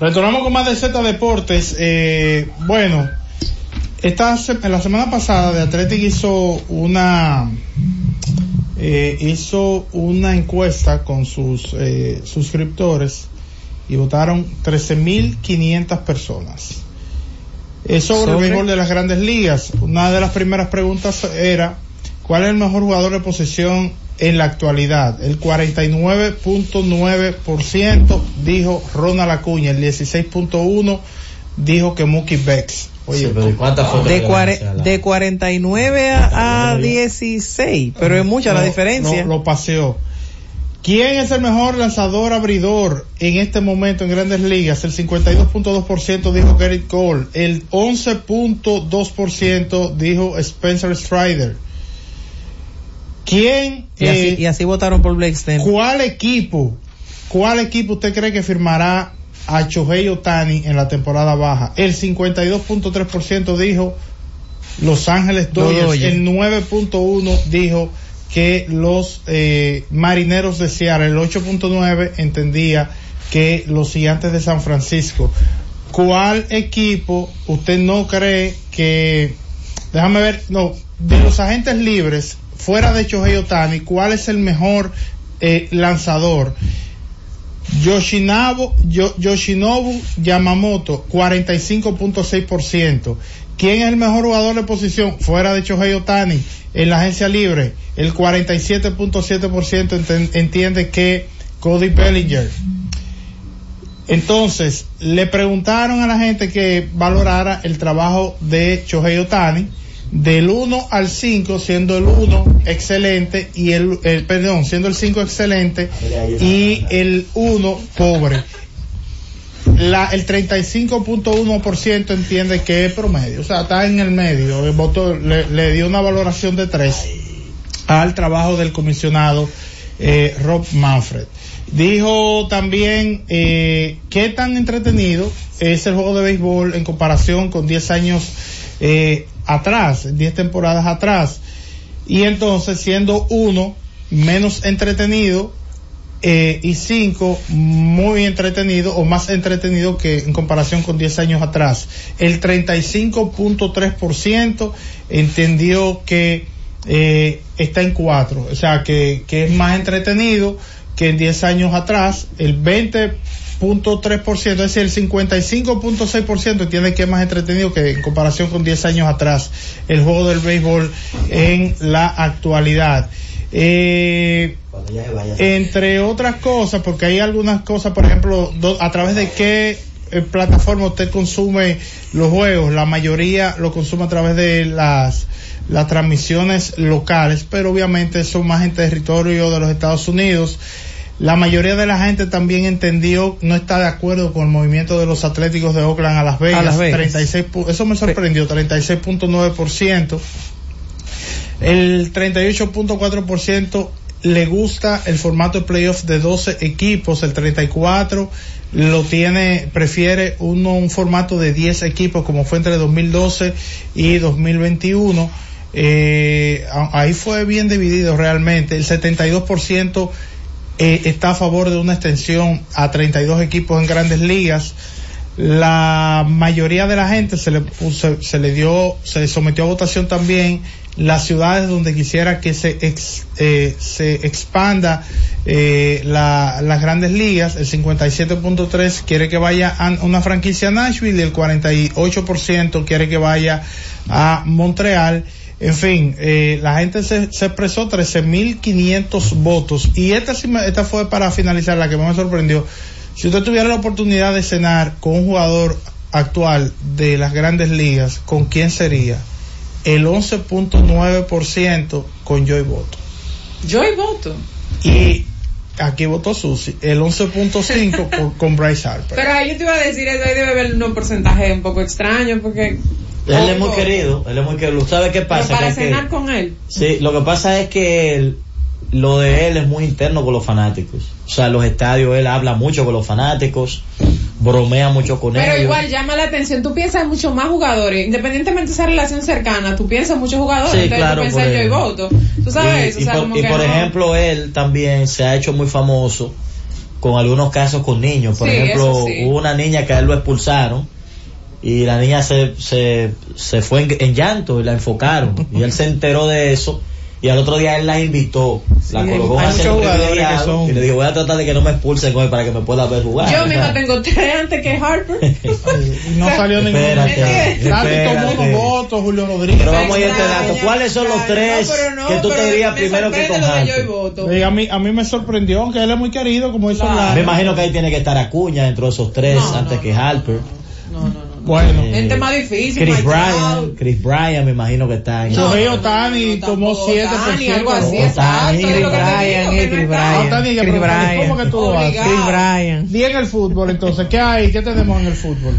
Retornamos con más de Z Deportes. Eh, bueno, esta la semana pasada de Athletic hizo una eh, hizo una encuesta con sus eh, suscriptores y votaron 13.500 personas. Es sobre, el Sobre. béisbol de las grandes ligas. Una de las primeras preguntas era ¿cuál es el mejor jugador de posesión en la actualidad? El 49.9% dijo Ronald Acuña, el 16.1% dijo que Mookie Becks. Oye, Sí, pero ¿y cuántas fotos De, cuare- de 49 a, a 16, pero es mucha la diferencia. no, lo paseó. ¿Quién es el mejor lanzador abridor en este momento en grandes ligas? El 52.2% dijo Garrett Cole. El 11.2% dijo Spencer Strider. ¿Quién? Y así, eh, y así votaron por Blake Snell. ¿Cuál equipo, cuál equipo usted cree que firmará a Shohei Otani en la temporada baja? El 52.3% dijo Los Ángeles. Dodgers. El 9.1 dijo que los eh, Marineros de Seattle. El 8.9 entendía que los Gigantes de San Francisco. ¿Cuál equipo usted no cree que, déjame ver, no, de los agentes libres, fuera de Shohei Otani, cuál es el mejor eh, lanzador? Yoshinabu, Yo- Yoshinobu Yamamoto, 45.6%. ¿Quién es el mejor jugador de posición fuera de Shohei Otani en la agencia libre? El 47.7% enten- entiende que Cody Bellinger. Entonces, le preguntaron a la gente que valorara el trabajo de Shohei Otani del 1 al 5, siendo el 1 excelente y el, perdón, siendo el 5 excelente y el 1 pobre. La, el 35.1% entiende que es promedio, o sea, está en el medio. El voto le, le dio una valoración de 3 al trabajo del comisionado eh, Rob Manfred. Dijo también eh, qué tan entretenido es el juego de béisbol en comparación con 10 años eh, atrás, 10 temporadas atrás. Y entonces, siendo uno menos entretenido eh, y cinco muy entretenido o más entretenido que en comparación con 10 años atrás. El 35.3% entendió que eh, está en cuatro, o sea que, que es más entretenido que en 10 años atrás. El 20.3%, es decir, el 55.6% entiende que es más entretenido que en comparación con 10 años atrás el juego del béisbol en la actualidad. Eh, entre otras cosas, porque hay algunas cosas, por ejemplo, a través de qué eh, plataforma usted consume los juegos, la mayoría lo consume a través de las las transmisiones locales, pero obviamente son más en territorio de los Estados Unidos. La mayoría de la gente también entendió, no está de acuerdo con el movimiento de los Atléticos de Oakland a Las Vegas. A Las Vegas. 36 pu- eso me sorprendió, 36.9%. El 38.4% le gusta el formato de playoff de 12 equipos, el 34 lo tiene, prefiere uno un formato de 10 equipos como fue entre 2012 y 2021. Eh, ahí fue bien dividido realmente. El 72% eh, está a favor de una extensión a 32 equipos en grandes ligas. La mayoría de la gente se le puso- se le dio, se sometió a votación también las ciudades donde quisiera que se eh, se expanda eh, la- las grandes ligas. El 57.3 quiere que vaya a una franquicia a Nashville y el 48% quiere que vaya a Montreal. En fin, eh, la gente se, se expresó 13.500 votos y esta, esta fue para finalizar la que más me sorprendió. Si usted tuviera la oportunidad de cenar con un jugador actual de las grandes ligas, ¿con quién sería? El 11.9% con Joy Voto. Yo y voto. Y aquí votó Susi, el 11.5 con, con Bryce Harper. Pero ahí yo te iba a decir eso, ahí debe haber un porcentaje un poco extraño, porque... Él es muy querido, él es muy querido. ¿Sabe qué Pero pasa? para Que cenar con él. Sí, lo que pasa es que él- lo de él es muy interno con los fanáticos. O sea, en los estadios él habla mucho con los fanáticos, bromea mucho con Pero ellos. igual llama la atención, tú piensas en muchos más jugadores, independientemente de esa relación cercana, tú piensas en muchos jugadores, Sí, entonces claro, tú piensas yo y voto. Tú sabes y, eso, y o sea, por, como y que por no- ejemplo, él también se ha hecho muy famoso con algunos casos con niños. Por Sí, ejemplo, sí. hubo una niña que a él lo expulsaron y la niña se, se, se fue en, en llanto y la enfocaron. y él se enteró de eso y al otro día él la invitó. la colocó que privilegiado son- y le dijo, voy a tratar de que no me expulsen hoy para que me pueda ver jugar. Yo misma tengo tres antes que Harper. Y no salió ninguno. Espérate, tomó espérate. votos, Julio Rodríguez. Pero vamos a ir a este dato. ¿Cuáles son los tres No, pero no, que tú te dirías me primero que con Harper? a mí, a mí me sorprendió, aunque él es muy querido, como hizo Claro. la... Me imagino que ahí tiene que estar Acuña dentro de esos tres antes que Harper. No, no, no. Bueno. Gente más difícil. Chris Bryan. Chris Bryan me imagino que está en Shohei Otani tomó 7 por Otani, 100. algo así, Otani, Chris Bryan, eh, Chris no. Bryan. Otani, que Chris Bryan. ¿cómo que tú lo haces? Obligado. Chris Bryan. Di en el fútbol, entonces, ¿qué hay? ¿Qué tenemos en el fútbol?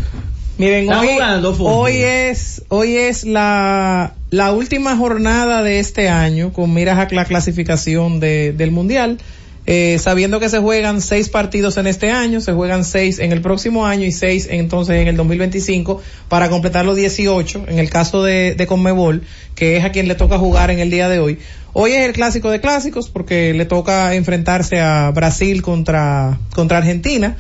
Miren, hoy, jugando fútbol. hoy es, hoy es la, la última jornada de este año con miras a la clasificación de, del mundial. Eh, sabiendo que se juegan seis partidos en este año, se juegan seis en el próximo año y seis entonces en el 2025 para completar los 18 en el caso de, de Conmebol, que es a quien le toca jugar en el día de hoy. Hoy es el clásico de clásicos porque le toca enfrentarse a Brasil contra, contra Argentina.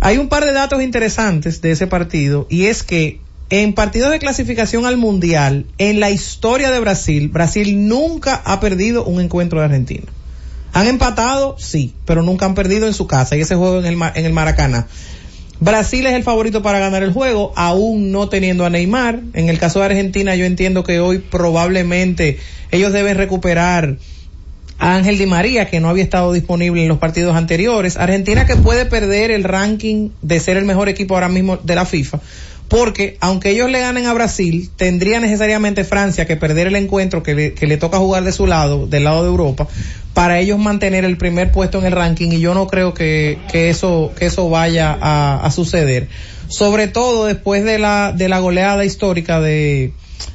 Hay un par de datos interesantes de ese partido y es que en partidos de clasificación al mundial, en la historia de Brasil, Brasil nunca ha perdido un encuentro de Argentina. Han empatado, sí, pero nunca han perdido en su casa y ese juego en el, en el Maracaná. Brasil es el favorito para ganar el juego, aún no teniendo a Neymar. En el caso de Argentina, yo entiendo que hoy probablemente ellos deben recuperar a Ángel Di María, que no había estado disponible en los partidos anteriores. Argentina que puede perder el ranking de ser el mejor equipo ahora mismo de la FIFA. Porque aunque ellos le ganen a Brasil, tendría necesariamente Francia que perder el encuentro que le, que le toca jugar de su lado, del lado de Europa, para ellos mantener el primer puesto en el ranking y yo no creo que, que eso, que eso vaya a, a suceder. Sobre todo después de la, de la goleada histórica de,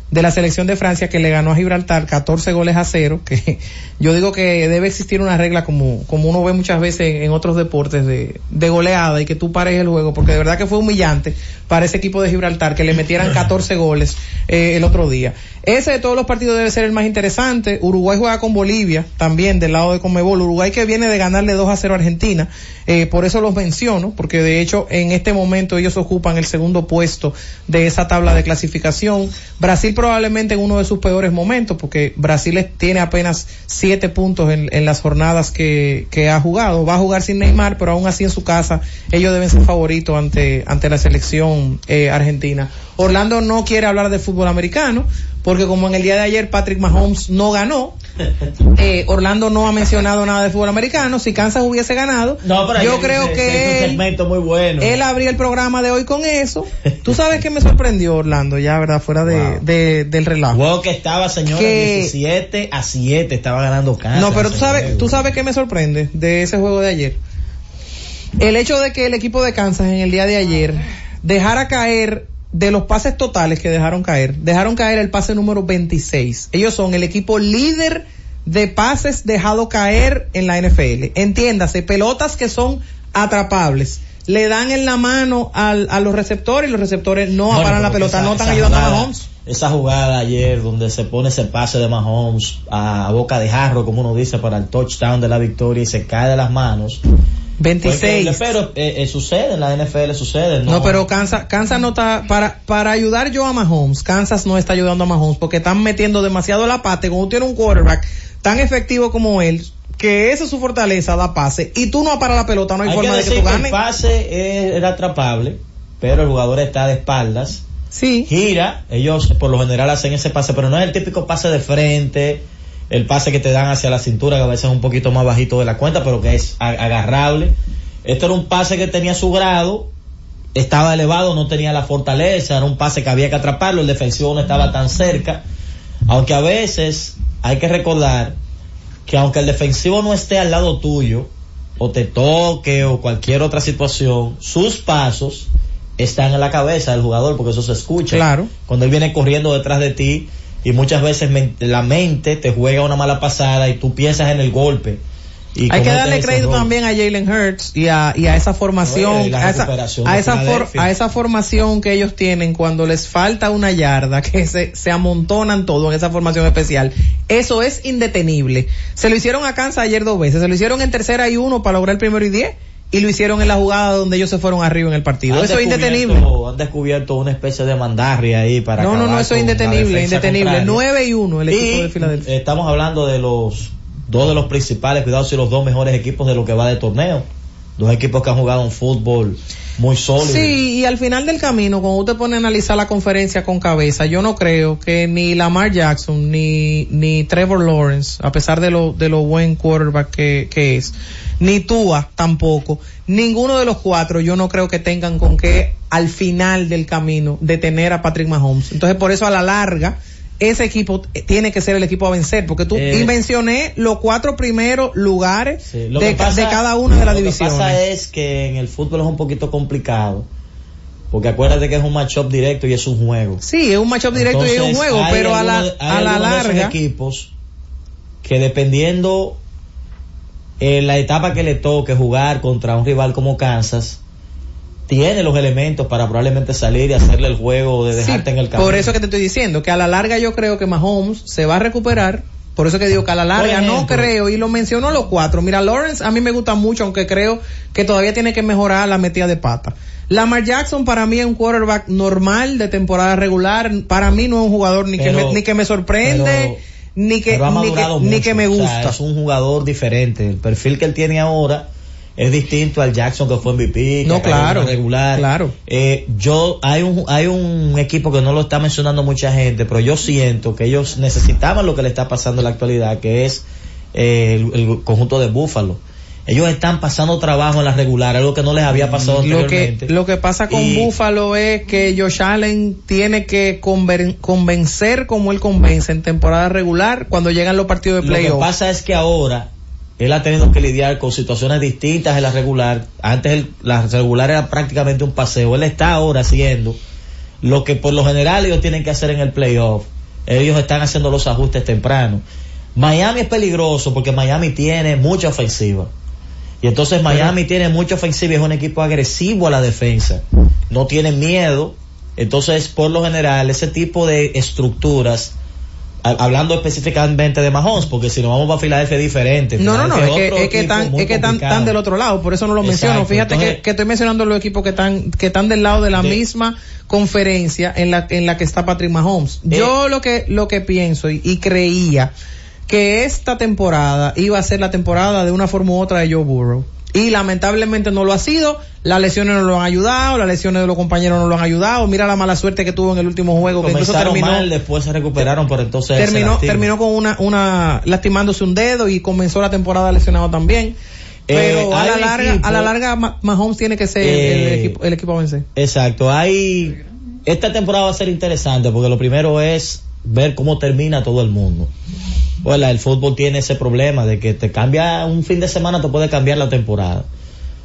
de la selección de Francia que le ganó a Gibraltar 14 goles a cero, que yo digo que debe existir una regla como, como uno ve muchas veces en otros deportes de, goleada y que tú pares el juego, porque de verdad que fue humillante para ese equipo de Gibraltar que le metieran 14 goles eh, el otro día. Ese de todos los partidos debe ser el más interesante. Uruguay juega con Bolivia, también del lado de Conmebol. Uruguay que viene de ganarle 2 a 0 a Argentina. Eh, por eso los menciono, porque de hecho en este momento ellos ocupan el segundo puesto de esa tabla de clasificación. Brasil probablemente en uno de sus peores momentos, porque Brasil tiene apenas 7 puntos en, las jornadas que, que ha jugado. Va a jugar sin Neymar, pero aún así en su casa ellos deben ser favoritos ante, ante la selección eh, argentina. Orlando no quiere hablar de fútbol americano, porque como en el día de ayer Patrick Mahomes no ganó, eh, Orlando no ha mencionado nada de fútbol americano. Si Kansas hubiese ganado, No, pero yo creo que él, segmento muy bueno. él abría el programa de hoy con eso. Tú sabes que me sorprendió Orlando, ya, ¿verdad? Fuera de, de- del relajo. Juego que estaba, señores, Que- 17 a 7 estaba ganando Kansas. No, pero tú sabes, juego. tú sabes que me sorprende de ese juego de ayer. El hecho de que el equipo de Kansas en el día de ayer dejara caer de los pases totales que dejaron caer, dejaron caer el pase número 26. Ellos son el equipo líder de pases dejado caer en la NFL. Entiéndase, pelotas que son atrapables. Le dan en la mano al- a los receptores y los receptores no Bueno, aparan la pelota, esa- no están ayudando a Mahomes. Esa jugada ayer donde se pone ese pase de Mahomes a boca de jarro, como uno dice, para el touchdown de la victoria y se cae de las manos. 26. Fue increíble, Pero eh, eh, sucede, en la NFL sucede. No, No, pero Kansas, Kansas no está, para, para ayudar yo a Mahomes, Kansas no está ayudando a Mahomes porque están metiendo demasiado la pata y cuando tiene un quarterback tan efectivo como él, que esa es su fortaleza, da pase, y tú no paras la pelota, no hay, Hay forma que de que tú que el ganes. pase era atrapable, pero el jugador está de espaldas. Sí. Gira, ellos por lo general hacen ese pase, pero no es el típico pase de frente, el pase que te dan hacia la cintura, que a veces es un poquito más bajito de la cuenta, pero que es agarrable. Esto era un pase que tenía su grado, estaba elevado, no tenía la fortaleza, era un pase que había que atraparlo, el defensivo no estaba tan cerca. Aunque a veces hay que recordar que aunque el defensivo no esté al lado tuyo, o te toque, o cualquier otra situación, sus pasos están en la cabeza del jugador, porque eso se escucha. Claro. Cuando él viene corriendo detrás de ti, y muchas veces la mente te juega una mala pasada y tú piensas en el golpe. Y Hay que darle crédito también a Jalen Hurts y a, y a esa formación, a esa, a, esa for- a esa formación que ellos tienen cuando les falta una yarda, que se, se amontonan todo en esa formación especial. Eso es indetenible. Se lo hicieron a Kansas ayer dos veces, se lo hicieron en tercera y uno para lograr el primero y diez, y lo hicieron en la jugada donde ellos se fueron arriba en el partido. Han Eso es indetenible. Han descubierto una especie de mandarria ahí para No, no, no, eso es indetenible, indetenible. contraria. 9 y 1 el equipo Y de Filadelfia. Estamos hablando de los dos de los principales, cuidado si los dos mejores equipos de lo que va de torneo. Dos equipos que han jugado un fútbol muy sólido. Sí, y al final del camino, cuando usted pone a analizar la conferencia con cabeza, yo no creo que ni Lamar Jackson ni, ni Trevor Lawrence, a pesar de lo, de lo buen quarterback que, que es, ni Tua tampoco, ninguno de los cuatro yo no creo que tengan con qué al final del camino detener a Patrick Mahomes. Entonces por eso a la larga, ese equipo eh, tiene que ser el equipo a vencer, porque tú, Eh. y mencioné los cuatro primeros lugares Sí, de, pasa- cada una de las Lo que divisiones. pasa es que en el fútbol es un poquito complicado. Porque acuérdate que es un matchup directo y es un juego. Sí, es un matchup directo y es un juego, pero a la, hay a la algunos de esos larga, equipos que dependiendo en la etapa que le toque jugar contra un rival como Kansas, tiene los elementos para probablemente salir y hacerle el juego de dejarte en el campo. por eso que te estoy diciendo, que a la larga yo creo que Mahomes se va a recuperar. Por eso que digo que a la larga no creo, y lo menciono los cuatro. Mira, Lawrence a mí me gusta mucho, aunque creo que todavía tiene que mejorar la metida de pata. Lamar Jackson para mí es un quarterback normal de temporada regular. Para mí no es un jugador ni, que, me, ni que me sorprende, pero- ni que, ni que, ni me O sea, gusta. es un jugador diferente. El perfil que él tiene ahora es distinto al Jackson que fue MVP. que No, claro, la regular. claro. Eh, yo, hay un, hay un equipo que no lo está mencionando mucha gente, pero yo siento que ellos necesitaban lo que le está pasando en la actualidad, que es eh, el, el conjunto de Búfalo. Ellos están pasando trabajo en la regular, algo que no les había pasado lo que, anteriormente. lo que pasa con Y- Buffalo es que Josh Allen tiene que conver- convencer como él convence en temporada regular cuando llegan los partidos de Lo que playoff. pasa es que ahora él ha tenido que lidiar con situaciones distintas en la regular. Antes el- la regular era prácticamente un paseo. Él está ahora haciendo lo que por lo general ellos tienen que hacer en el playoff. Ellos están haciendo los ajustes temprano. Miami es peligroso porque Miami tiene mucha ofensiva. Y entonces Miami tiene mucha ofensiva y es un equipo agresivo a la defensa. No tiene miedo. Entonces, por lo general, ese tipo de estructuras, hablando específicamente de Mahomes, porque si nos vamos para Filadelfia es diferente. No, no, no, es que, es que están, es que están, están del otro lado, por eso no lo Exacto, menciono. Fíjate entonces- que, que estoy mencionando los equipos que están, que están del lado de la De- misma conferencia en la, en la que está Patrick Mahomes. Eh. Yo lo que, lo que pienso y, y creía que esta temporada iba a ser la temporada de una forma u otra de Joe Burrow. Y lamentablemente no lo ha sido, las lesiones no lo han ayudado, las lesiones de los compañeros no lo han ayudado, mira la mala suerte que tuvo en el último juego, que Comenzaron terminó, mal, después se recuperaron, pero entonces terminó, terminó con una, una, lastimándose un dedo y comenzó la temporada lesionado también. Pero Eh, a hay la larga, equipo- a la larga Ma- Mahomes tiene que ser el, Eh, equipo, el equipo a vencer. Exacto, hay esta temporada va a ser interesante porque lo primero es ver cómo termina todo el mundo. La- el fútbol tiene ese problema de que te cambia un fin de semana te puede cambiar la temporada.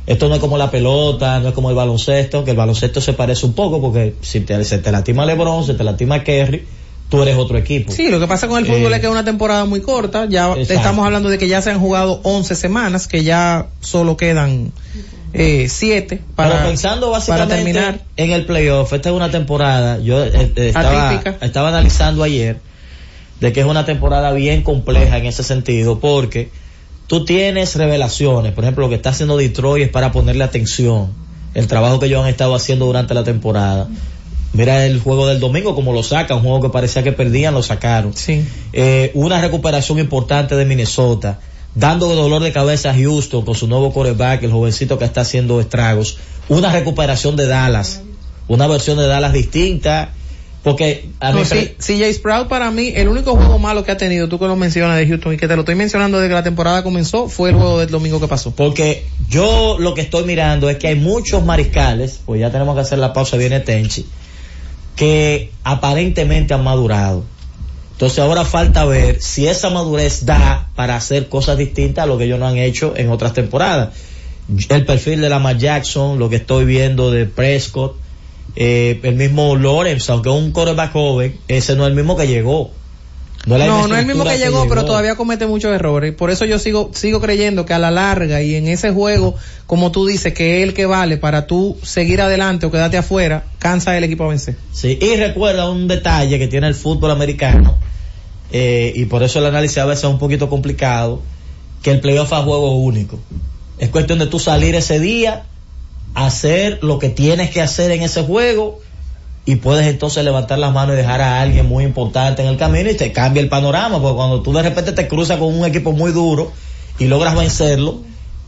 Esto no es como la pelota, no es como el baloncesto, que el baloncesto se parece un poco porque si te, se te lastima LeBron, se te lastima Kerry, tú eres otro equipo. Sí, lo que pasa con el fútbol Eh, es que es una temporada muy corta. Ya Exacto. estamos hablando de que ya se han jugado 11 semanas, que ya solo quedan eh, 7 para, Pero pensando para básicamente terminar. en el playoff, esta es una temporada, yo eh, eh, estaba, Atípica. estaba analizando ayer de que es una temporada bien compleja en ese sentido, porque tú tienes revelaciones, por ejemplo, lo que está haciendo Detroit es para ponerle atención, el trabajo que ellos han estado haciendo durante la temporada. Mira el juego del domingo, como lo sacan, un juego que parecía que perdían, lo sacaron. Sí. Eh, una recuperación importante de Minnesota, dando dolor de cabeza a Houston con su nuevo quarterback, el jovencito que está haciendo estragos. Una recuperación de Dallas, una versión de Dallas distinta, porque a No, mí sí, CJ Sprout para mí, el único juego malo que ha tenido, tú que lo mencionas de Houston y que te lo estoy mencionando desde que la temporada comenzó, fue el juego del domingo que pasó. Porque yo lo que estoy mirando es que hay muchos mariscales, pues ya tenemos que hacer la pausa, viene Tenchi, que aparentemente han madurado. Entonces ahora falta ver si esa madurez da para hacer cosas distintas a lo que ellos no han hecho en otras temporadas. El perfil de Lamar Jackson, lo que estoy viendo de Prescott, eh, el mismo Lawrence, aunque un quarterback joven, ese no es el mismo que llegó. No, No, es el mismo que llegó, pero todavía comete muchos errores. Por eso yo sigo, sigo creyendo que a la larga y en ese juego, como tú dices, que es el que vale para tú seguir adelante o quedarte afuera, cansa el equipo a vencer. Sí, y recuerda un detalle que tiene el fútbol americano, eh, y por eso el análisis a veces es un poquito complicado, que el playoff es a juego único. Es cuestión de tú salir ese día, hacer lo que tienes que hacer en ese juego, y puedes entonces levantar las manos y dejar a alguien muy importante en el camino y te cambia el panorama, porque cuando tú de repente te cruzas con un equipo muy duro y logras vencerlo,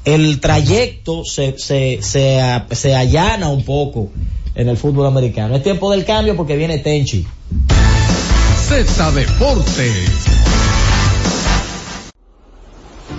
el trayecto se, se, se, se allana un poco en el fútbol americano. Es tiempo del cambio porque viene Tenchi. Z Deportes.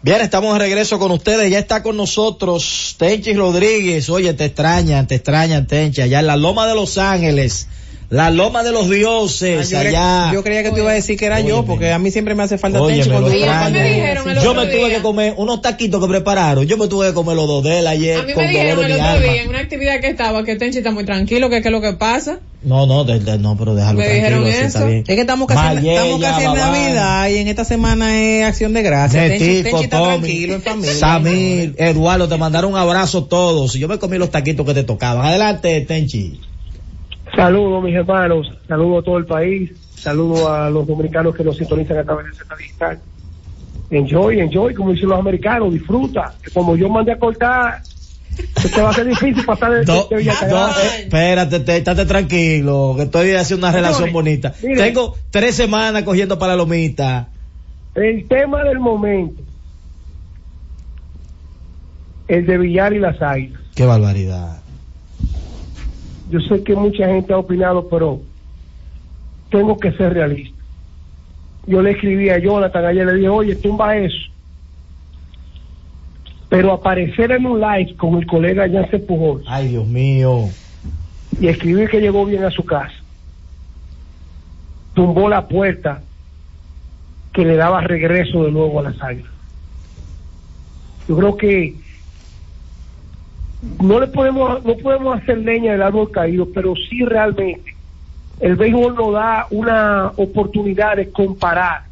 Bien, estamos de regreso con ustedes. Ya está con nosotros Tenchi Rodríguez. Oye, te extrañan, te extrañan, Tenchi. Allá en la Loma de Los Ángeles. La Loma de los Dioses. yo, cre- allá. yo creía que tú ibas a decir que era yo, porque a mí siempre me hace falta Oye, tencho me cuando allá. Yo me tuve que comer unos taquitos que prepararon. Yo me tuve que comer los dos de él ayer A mí con me dijeron el otro alma. día en una actividad que estaba que Tenchi está muy tranquilo, que qué es lo que pasa. No, no, de- de- no, pero déjalo Me tranquilo, dijeron así está eso. bien. Es que estamos casi, Mayella, estamos casi en Navidad y en esta semana es acción de gracias. Tenchi, Tenchi está Tommy, tranquilo en familia. Samir, Eduardo, te mandaron un abrazo todos. Y yo me comí los taquitos que te tocaban. Adelante, Tenchi. Saludos mis hermanos, saludos a todo el país, saludos a los dominicanos que nos sintonizan a través de Z Digital. Enjoy, enjoy, como dicen los americanos, disfruta. Que como yo mandé a cortar, se te va a hacer difícil pasar de, Do- de do- eh, espérate, te- estate tranquilo, que estoy haciendo una relación bonita. mire. Tengo tres semanas cogiendo para lomita. El tema del momento, el de Villar y las Águilas. Qué barbaridad. Yo sé que mucha gente ha opinado, pero tengo que ser realista. Yo le escribí a Jonathan ayer, le dije, oye, tumba eso. Pero aparecer en un live con el colega Jansen Pujol Ay, Dios mío. y escribir que llegó bien a su casa, tumbó la puerta que le daba regreso de nuevo a las águilas. Yo creo que no le podemos no podemos hacer leña del árbol caído, pero sí realmente el béisbol nos da una oportunidad de comparar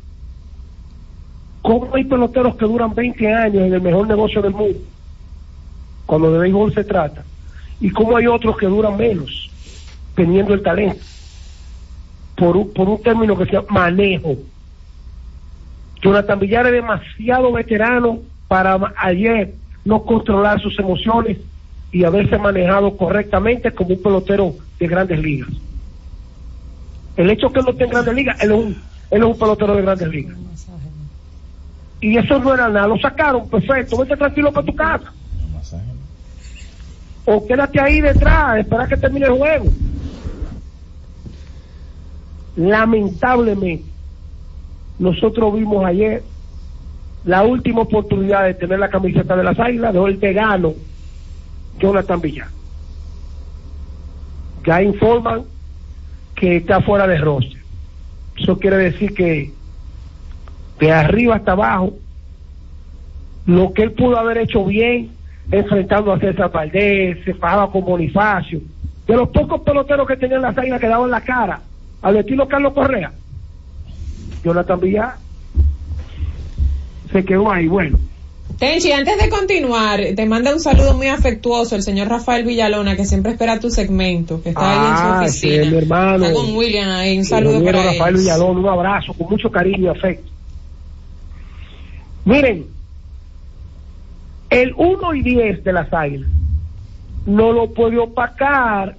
cómo hay peloteros que duran 20 años en el mejor negocio del mundo, cuando de béisbol se trata, y cómo hay otros que duran menos, teniendo el talento, por un, por un término que se llama manejo. Jonathan Villar es demasiado veterano para ayer no controlar sus emociones y haberse manejado correctamente como un pelotero de grandes ligas. El hecho que él no esté en grandes ligas, él es un, él es un pelotero de grandes ligas. Y eso no era nada, lo sacaron, perfecto, vete tranquilo para tu casa. o quédate ahí detrás, espera que termine el juego. Lamentablemente, nosotros vimos ayer la última oportunidad de tener la camiseta de las águilas, dejó el vegano Jonathan Villar. Ya informan que está fuera de roce. Eso quiere decir que de arriba hasta abajo, lo que él pudo haber hecho bien, enfrentando a César Valdés, se fajaba con Bonifacio, de los pocos peloteros que tenían las águilas que daban la cara, al estilo Carlos Correa, Jonathan Villar se quedó ahí. Bueno, Tenchi, antes de continuar, te manda un saludo muy afectuoso el señor Rafael Villalona, que siempre espera tu segmento, que está ahí en Ah, su sí, oficina. mi hermano. Está con William ahí, un saludo para Rafael él. Villalón, un abrazo con mucho cariño y afecto. Miren, el 1 y 10 de las águilas no lo puede opacar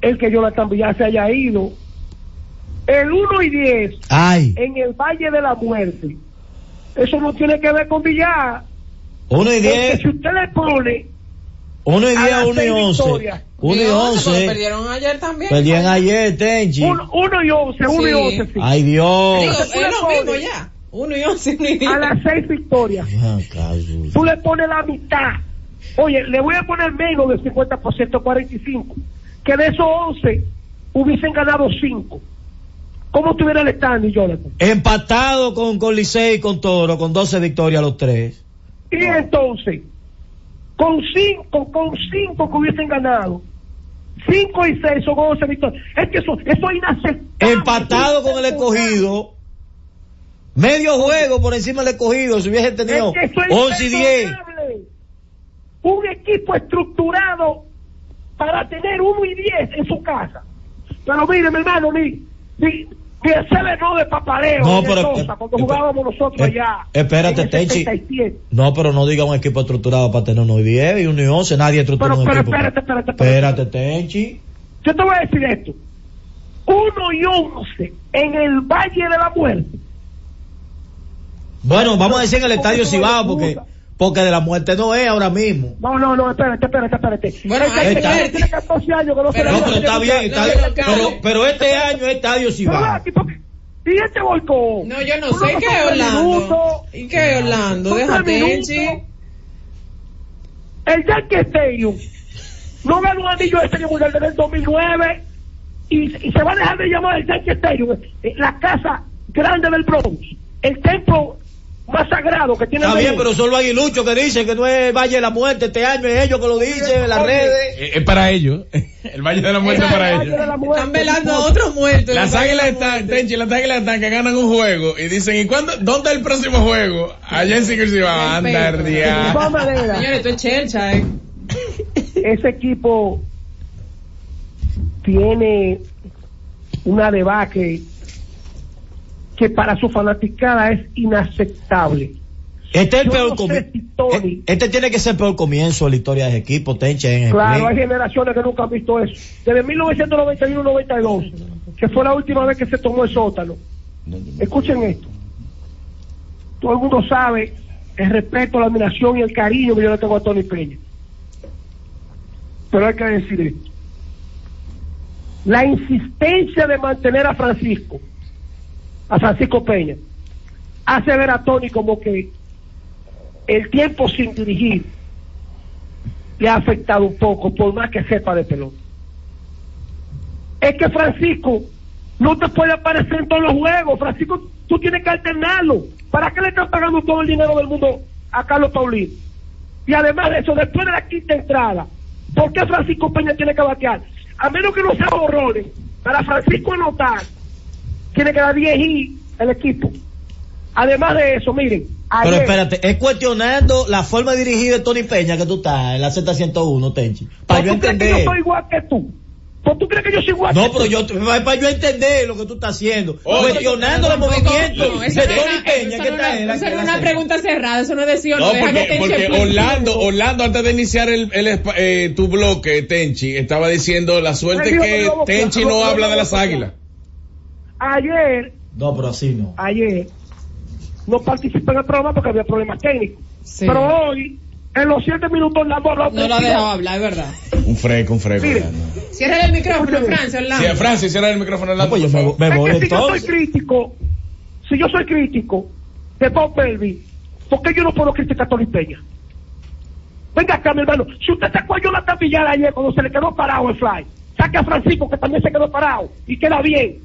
el que Jonathan Villar se haya ido. El 1 y 10 Ay, en el Valle de la Muerte, eso no tiene que ver con Villar. uno y Porque diez, si usted le pone uno y a diez, las uno y seis once. victorias. Uno y porque once. Perdieron ayer también. Perdían ayer, Tenchi. uno, uno y 11, 1 y Sí. 11, sí. Ay, Dios. Digo, es lo mismo ya. Uno y once, uno y diez. a las 6 victorias. Ah, tú le pones la mitad. Oye, le voy a poner menos del 50%, 45. Que de esos 11 hubiesen ganado 5. ¿Cómo tuviera el standing, Jonathan? Empatado con, con Licey y con Toro, con 12 victorias los tres. Y entonces, con 5, con 5 que hubiesen ganado, 5 y 6 son 11 victorias. Es que eso, eso es inaceptable. Empatado con el escogido. Medio juego por encima del escogido. Si hubiese tenido Es que eso es 11 y 10. imperdonable. Un equipo estructurado para tener 1 y 10 en su casa. Pero mire, mi hermano, ni, el no de papaleo. No, pero- Mendoza, cuando eh, jugábamos nosotros eh, allá. espérate, Tenchi. 77. No, pero no diga un equipo estructurado para tener 1 y 10 y 1 y 11. Nadie estructura Pero, un pero equipo. espérate, espérate, espérate. Espérate, Tenchi. Yo te voy a decir esto. 1 y 11 en el Valle de la Muerte. Bueno, vamos a decir en el estadio ¿Cómo se Cibao porque, porque de la muerte no es ahora mismo. No, no, no, espérate, espérate, espérate. Bueno, señor está. tiene 14 años que no se Pero- le No, pero está bien, está bien. pero, Pero, este año es estadio Cibao. Y este volcó. No, yo no sé qué es Orlando. ¿Y qué es Orlando? Déjate. El Yankee Stadium no ganó un anillo de serie mundial desde el 2009 y, y se va a dejar de llamar el Yankee Stadium eh, la casa grande del Bronx, el templo más sagrado que tiene Está el bien, pero son los aguiluchos que dicen que no es Valle de la Muerte este año, es ellos que lo dicen en las redes. Eh, Es para ellos. El Valle de la Muerte es El para ellos. Están velando a otros muertos. Las águilas están, Tenchi, las águilas están que ganan un juego y dicen, ¿y cuándo, dónde es el próximo juego? Allá en Cibao. Anda, Señores, esto es chelcha, eh. ese equipo tiene una debacle que para su fanaticada es inaceptable. Este es el Yo peor no sé comienzo. si Tony- Este tiene que ser el peor comienzo de la historia de ese equipo, Tenche, en el Claro, play. hay generaciones que nunca han visto eso. Desde 1991-92, que fue la última vez que se tomó el sótano. Escuchen esto. Todo el mundo sabe el respeto, la admiración y el cariño que yo le tengo a Tony Peña. Pero hay que decir esto. La insistencia de mantener a Francisco, a Francisco Peña, hace ver a Tony como que el tiempo sin dirigir le ha afectado un poco, por más que sepa de pelota. Es que Francisco no te puede aparecer en todos los juegos. Francisco, tú tienes que alternarlo. ¿Para qué le están pagando todo el dinero del mundo a Carlos Paulino? Y además de eso, después de la quinta entrada, ¿por qué Francisco Peña tiene que batear? A menos que no sea horrores, para Francisco anotar, tiene que dar 10 y el equipo. Además de eso, miren, Pero espérate, es cuestionando la forma de dirigir de Tony Peña que tú estás en la Z101, Tenchi. Para yo ¿Tú crees que yo entender. soy igual que tú? ¿Pues tú crees que yo soy igual No, pero yo, para yo entender lo que tú estás haciendo. Oye, cuestionando los movimientos No, de eso no es Tony una- Peña que no está es en la eso no es que una pregunta cerrada, eso no es de sí o no. No, deja que porque. Orlando, Orlando, antes de iniciar el, el espa- eh, tu bloque, Tenchi, estaba diciendo la suerte que no, no, Tenchi no, no no, habla no, de las no, no. águilas. Ayer, No, pero así no. ayer, no participé en el programa porque había problemas técnicos. Sí. Pero hoy En los siete minutos Orlando habló No lo ha dejado hablar, es verdad. Un freco, un freco. Mire. Cierra el micrófono, Francia, Orlando. Sí, a Francis, cierra el micrófono Orlando. pues yo me, me voy es que si yo soy crítico, si yo soy crítico de Bob Melvin, ¿por qué yo no puedo criticar a Tony Peña? Venga acá, mi hermano. Si usted sacó a Jonathan Villar ayer cuando se le quedó parado el fly, saque a Francisco que también se quedó parado y queda bien.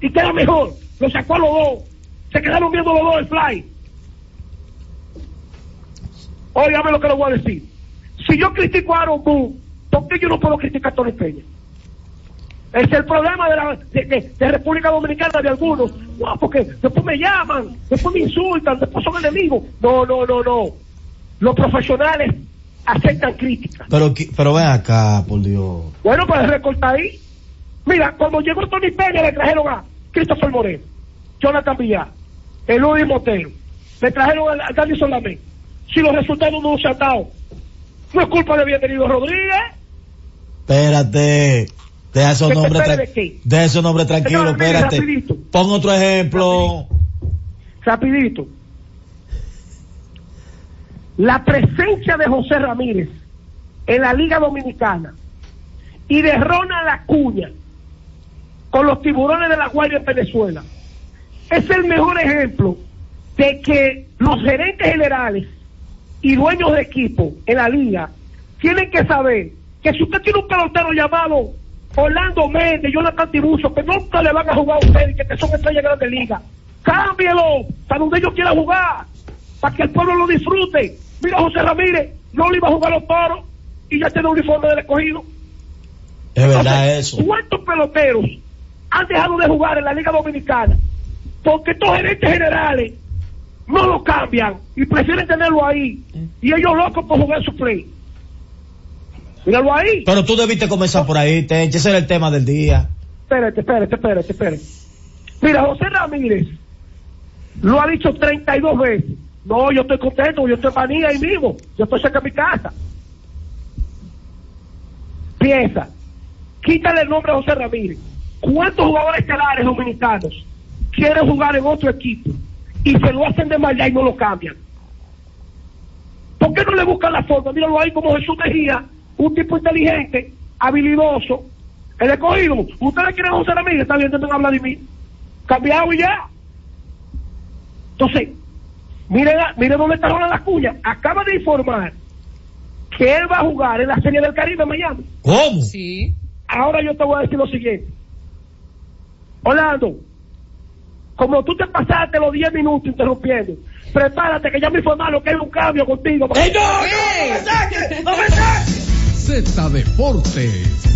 Y queda mejor. Lo sacó a los dos. Se quedaron viendo los dos el fly. Óigame lo que le voy a decir. Si yo critico a Aaron Boone, ¿por qué yo no puedo criticar a Tony Peña? Es el problema de, la, de, de- de República Dominicana de algunos. No, porque después me llaman, después me insultan, después son enemigos. No, no, no, no. Los profesionales aceptan críticas. Pero, pero ven acá, por Dios. Bueno, pues recorta ahí. Mira, cuando llegó Tony Peña le trajeron a Christopher Moreno, Jonathan Villar, Eludy Motero, le trajeron a, Dani Solamé. Si los resultados no se han dado, no es culpa de Bienvenido Rodríguez. Espérate. Deja esos ¿Que te nombres, de deja esos nombres tranquilos, espérate. rapidito. Pon otro ejemplo. Rapidito. La presencia de José Ramírez en la Liga Dominicana y de Ronald Acuña con los tiburones de la Guardia en Venezuela es el mejor ejemplo de que los gerentes generales y dueños de equipo en la liga tienen que saber que si usted tiene un pelotero llamado Orlando Méndez, Jonathan Tibuso, que nunca le van a jugar a usted y que son estrellas de grande liga, cámbielo para donde ellos quieran jugar, para que el pueblo lo disfrute. Mira, José Ramírez, no le iba a jugar a los toros y ya tiene un uniforme del escogido. Es verdad Entonces, eso. ¿Cuántos peloteros han dejado de jugar en la Liga Dominicana? Porque estos gerentes generales no lo cambian y prefieren tenerlo ahí. Y ellos locos por jugar su play. Míralo ahí. Pero tú debiste comenzar por ahí, Tenche. Ese era el tema del día. Espérate, espérate, espérate, espérate. Mira, José Ramírez lo ha dicho 32 veces. No, yo estoy contento, yo estoy manía ahí mismo. Yo estoy cerca de mi casa. Piensa, quítale el nombre a José Ramírez. ¿Cuántos jugadores estelares dominicanos quieren jugar en otro equipo y se lo hacen de maldad y no lo cambian? ¿Por qué no le buscan la forma? Míralo ahí como Jesús Mejía, un tipo inteligente, habilidoso, el escogido. Ustedes quieren a José Ramírez, está bien, no hablar de mí. Cambiado y ya. Entonces, miren, miren dónde está Ronald Acuña. Acaba de informar que él va a jugar en la Serie del Caribe en Miami. ¿Cómo? Sí. Ahora yo te voy a decir lo siguiente. Orlando, como tú te pasaste los 10 minutos interrumpiendo, prepárate que ya me informaron que hay un cambio contigo. ¡Ey, no, no, no me saques! ¡No me saques! Z Deportes.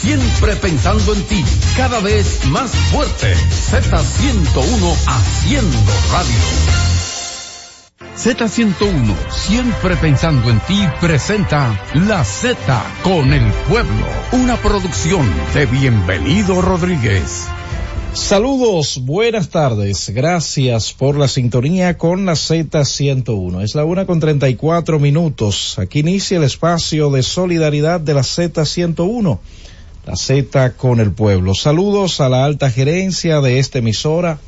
Siempre pensando en ti, cada vez más fuerte. Z101 haciendo radio. Z101, siempre pensando en ti, presenta La Z con el pueblo, una producción de Bienvenido Rodríguez. Saludos, buenas tardes, gracias por la sintonía con la Z101. Es la una con 34 minutos. Aquí inicia el espacio de solidaridad de la Z101, la Z con el pueblo. Saludos a la alta gerencia de esta emisora,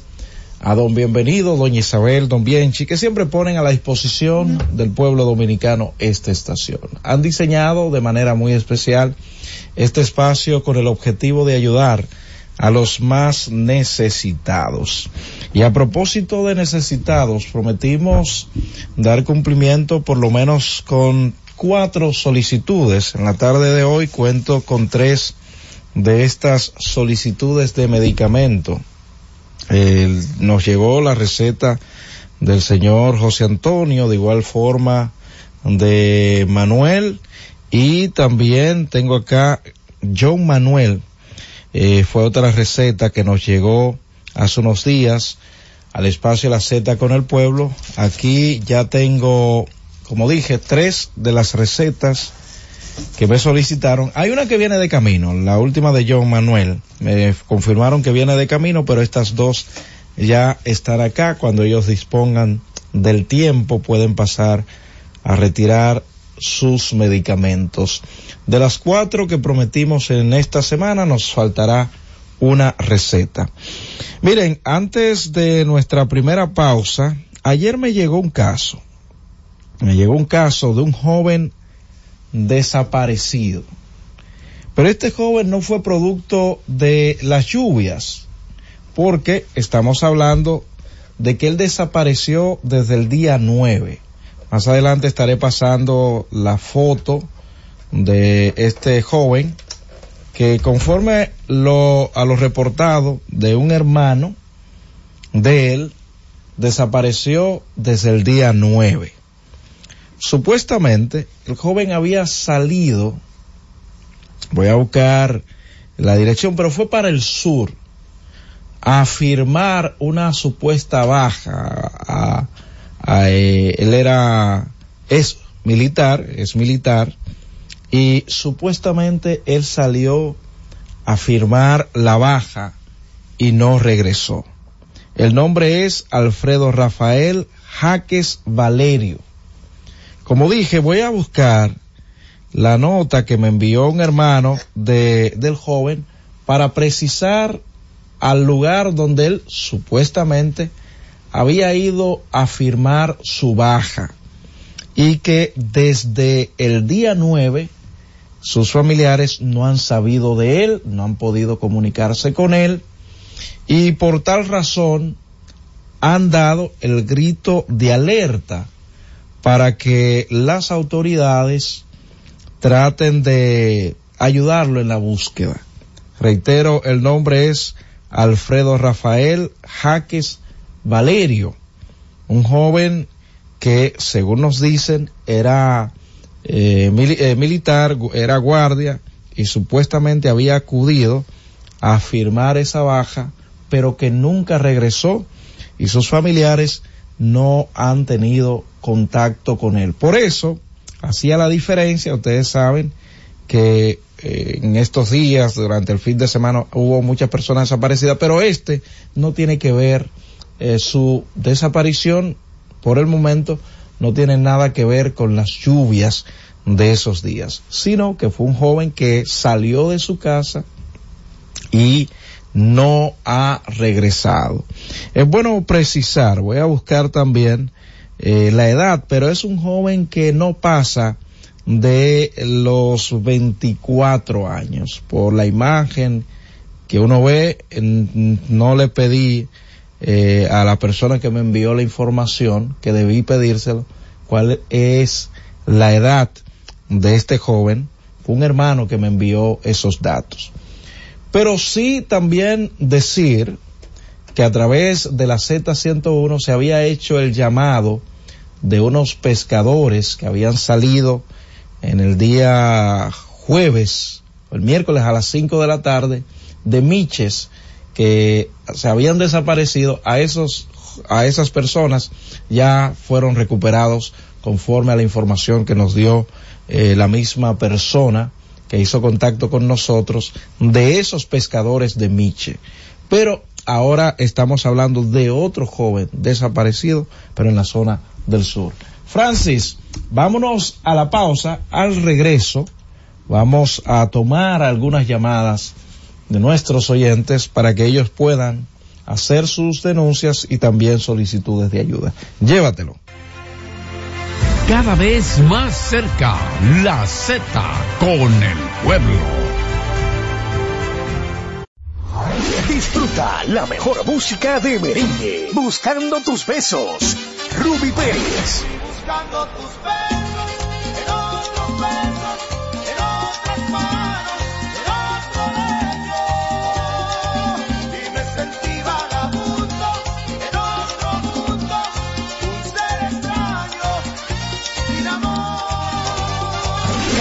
a don Bienvenido, doña Isabel, don Bienchi, que siempre ponen a la disposición del pueblo dominicano esta estación. Han diseñado de manera muy especial este espacio con el objetivo de ayudar a los más necesitados. Y a propósito de necesitados, prometimos dar cumplimiento por lo menos con cuatro solicitudes. En la tarde de hoy cuento con tres de estas solicitudes de medicamento nos llegó la receta del señor José Antonio, de igual forma de Manuel y también tengo acá John Manuel, eh, fue otra receta que nos llegó hace unos días al espacio La Z con el pueblo. Aquí ya tengo, como dije, tres de las recetas que me solicitaron. Hay una que viene de camino, la última de John Manuel. Me confirmaron que viene de camino, pero estas dos ya están acá. Cuando ellos dispongan del tiempo pueden pasar a retirar sus medicamentos. De las cuatro que prometimos en esta semana nos faltará una receta. Miren, antes de nuestra primera pausa, ayer me llegó un caso. Me llegó un caso de un joven desaparecido. Pero este joven no fue producto de las lluvias, porque estamos hablando de que él desapareció desde el día 9. Más adelante estaré pasando la foto de este joven que conforme lo, a lo reportado de un hermano de él, desapareció desde el día 9 supuestamente el joven había salido, voy a buscar la dirección, pero fue para el sur, a firmar una supuesta baja. A, eh, él era, es militar, es militar, y supuestamente él salió a firmar la baja y no regresó. El nombre es Alfredo Rafael Jaques Valerio como dije, voy a buscar la nota que me envió un hermano de, del joven para precisar al lugar donde él supuestamente había ido a firmar su baja y que desde el día 9 sus familiares no han sabido de él, no han podido comunicarse con él y por tal razón han dado el grito de alerta para que las autoridades traten de ayudarlo en la búsqueda. Reitero, el nombre es Alfredo Rafael Jaques Valerio, un joven que, según nos dicen, era eh, eh, militar, era guardia y supuestamente había acudido a firmar esa baja, pero que nunca regresó y sus familiares no han tenido contacto con él. Por eso, hacía la diferencia, ustedes saben que eh, en estos días, durante el fin de semana, hubo muchas personas desaparecidas, pero este no tiene que ver eh, su desaparición por el momento no tienen nada que ver con las lluvias de esos días, sino que fue un joven que salió de su casa y no ha regresado. Es bueno precisar, voy a buscar también eh, la edad, pero es un joven que no pasa de los 24 años. Por la imagen que uno ve, no le pedí eh, a la persona que me envió la información, que debí pedírselo, cuál es la edad de este joven. Fue un hermano que me envió esos datos. Pero sí también decir que a través de la Z101 se había hecho el llamado de unos pescadores que habían salido en el día jueves, el miércoles a las 5 de la tarde, de Miches, que se habían desaparecido, a esos, a esas personas ya fueron recuperados conforme a la información que nos dio eh, la misma persona que hizo contacto con nosotros de esos pescadores de Miche. Pero ahora estamos hablando de otro joven desaparecido, pero en la zona del sur. Francis, vámonos a la pausa. Al regreso, vamos a tomar algunas llamadas de nuestros oyentes para que ellos puedan hacer sus denuncias y también solicitudes de ayuda. Llévatelo. Cada vez más cerca, la Z con el pueblo. Disfruta la mejor música de merengue. Buscando tus besos. Ruby Pérez. Buscando tus besos,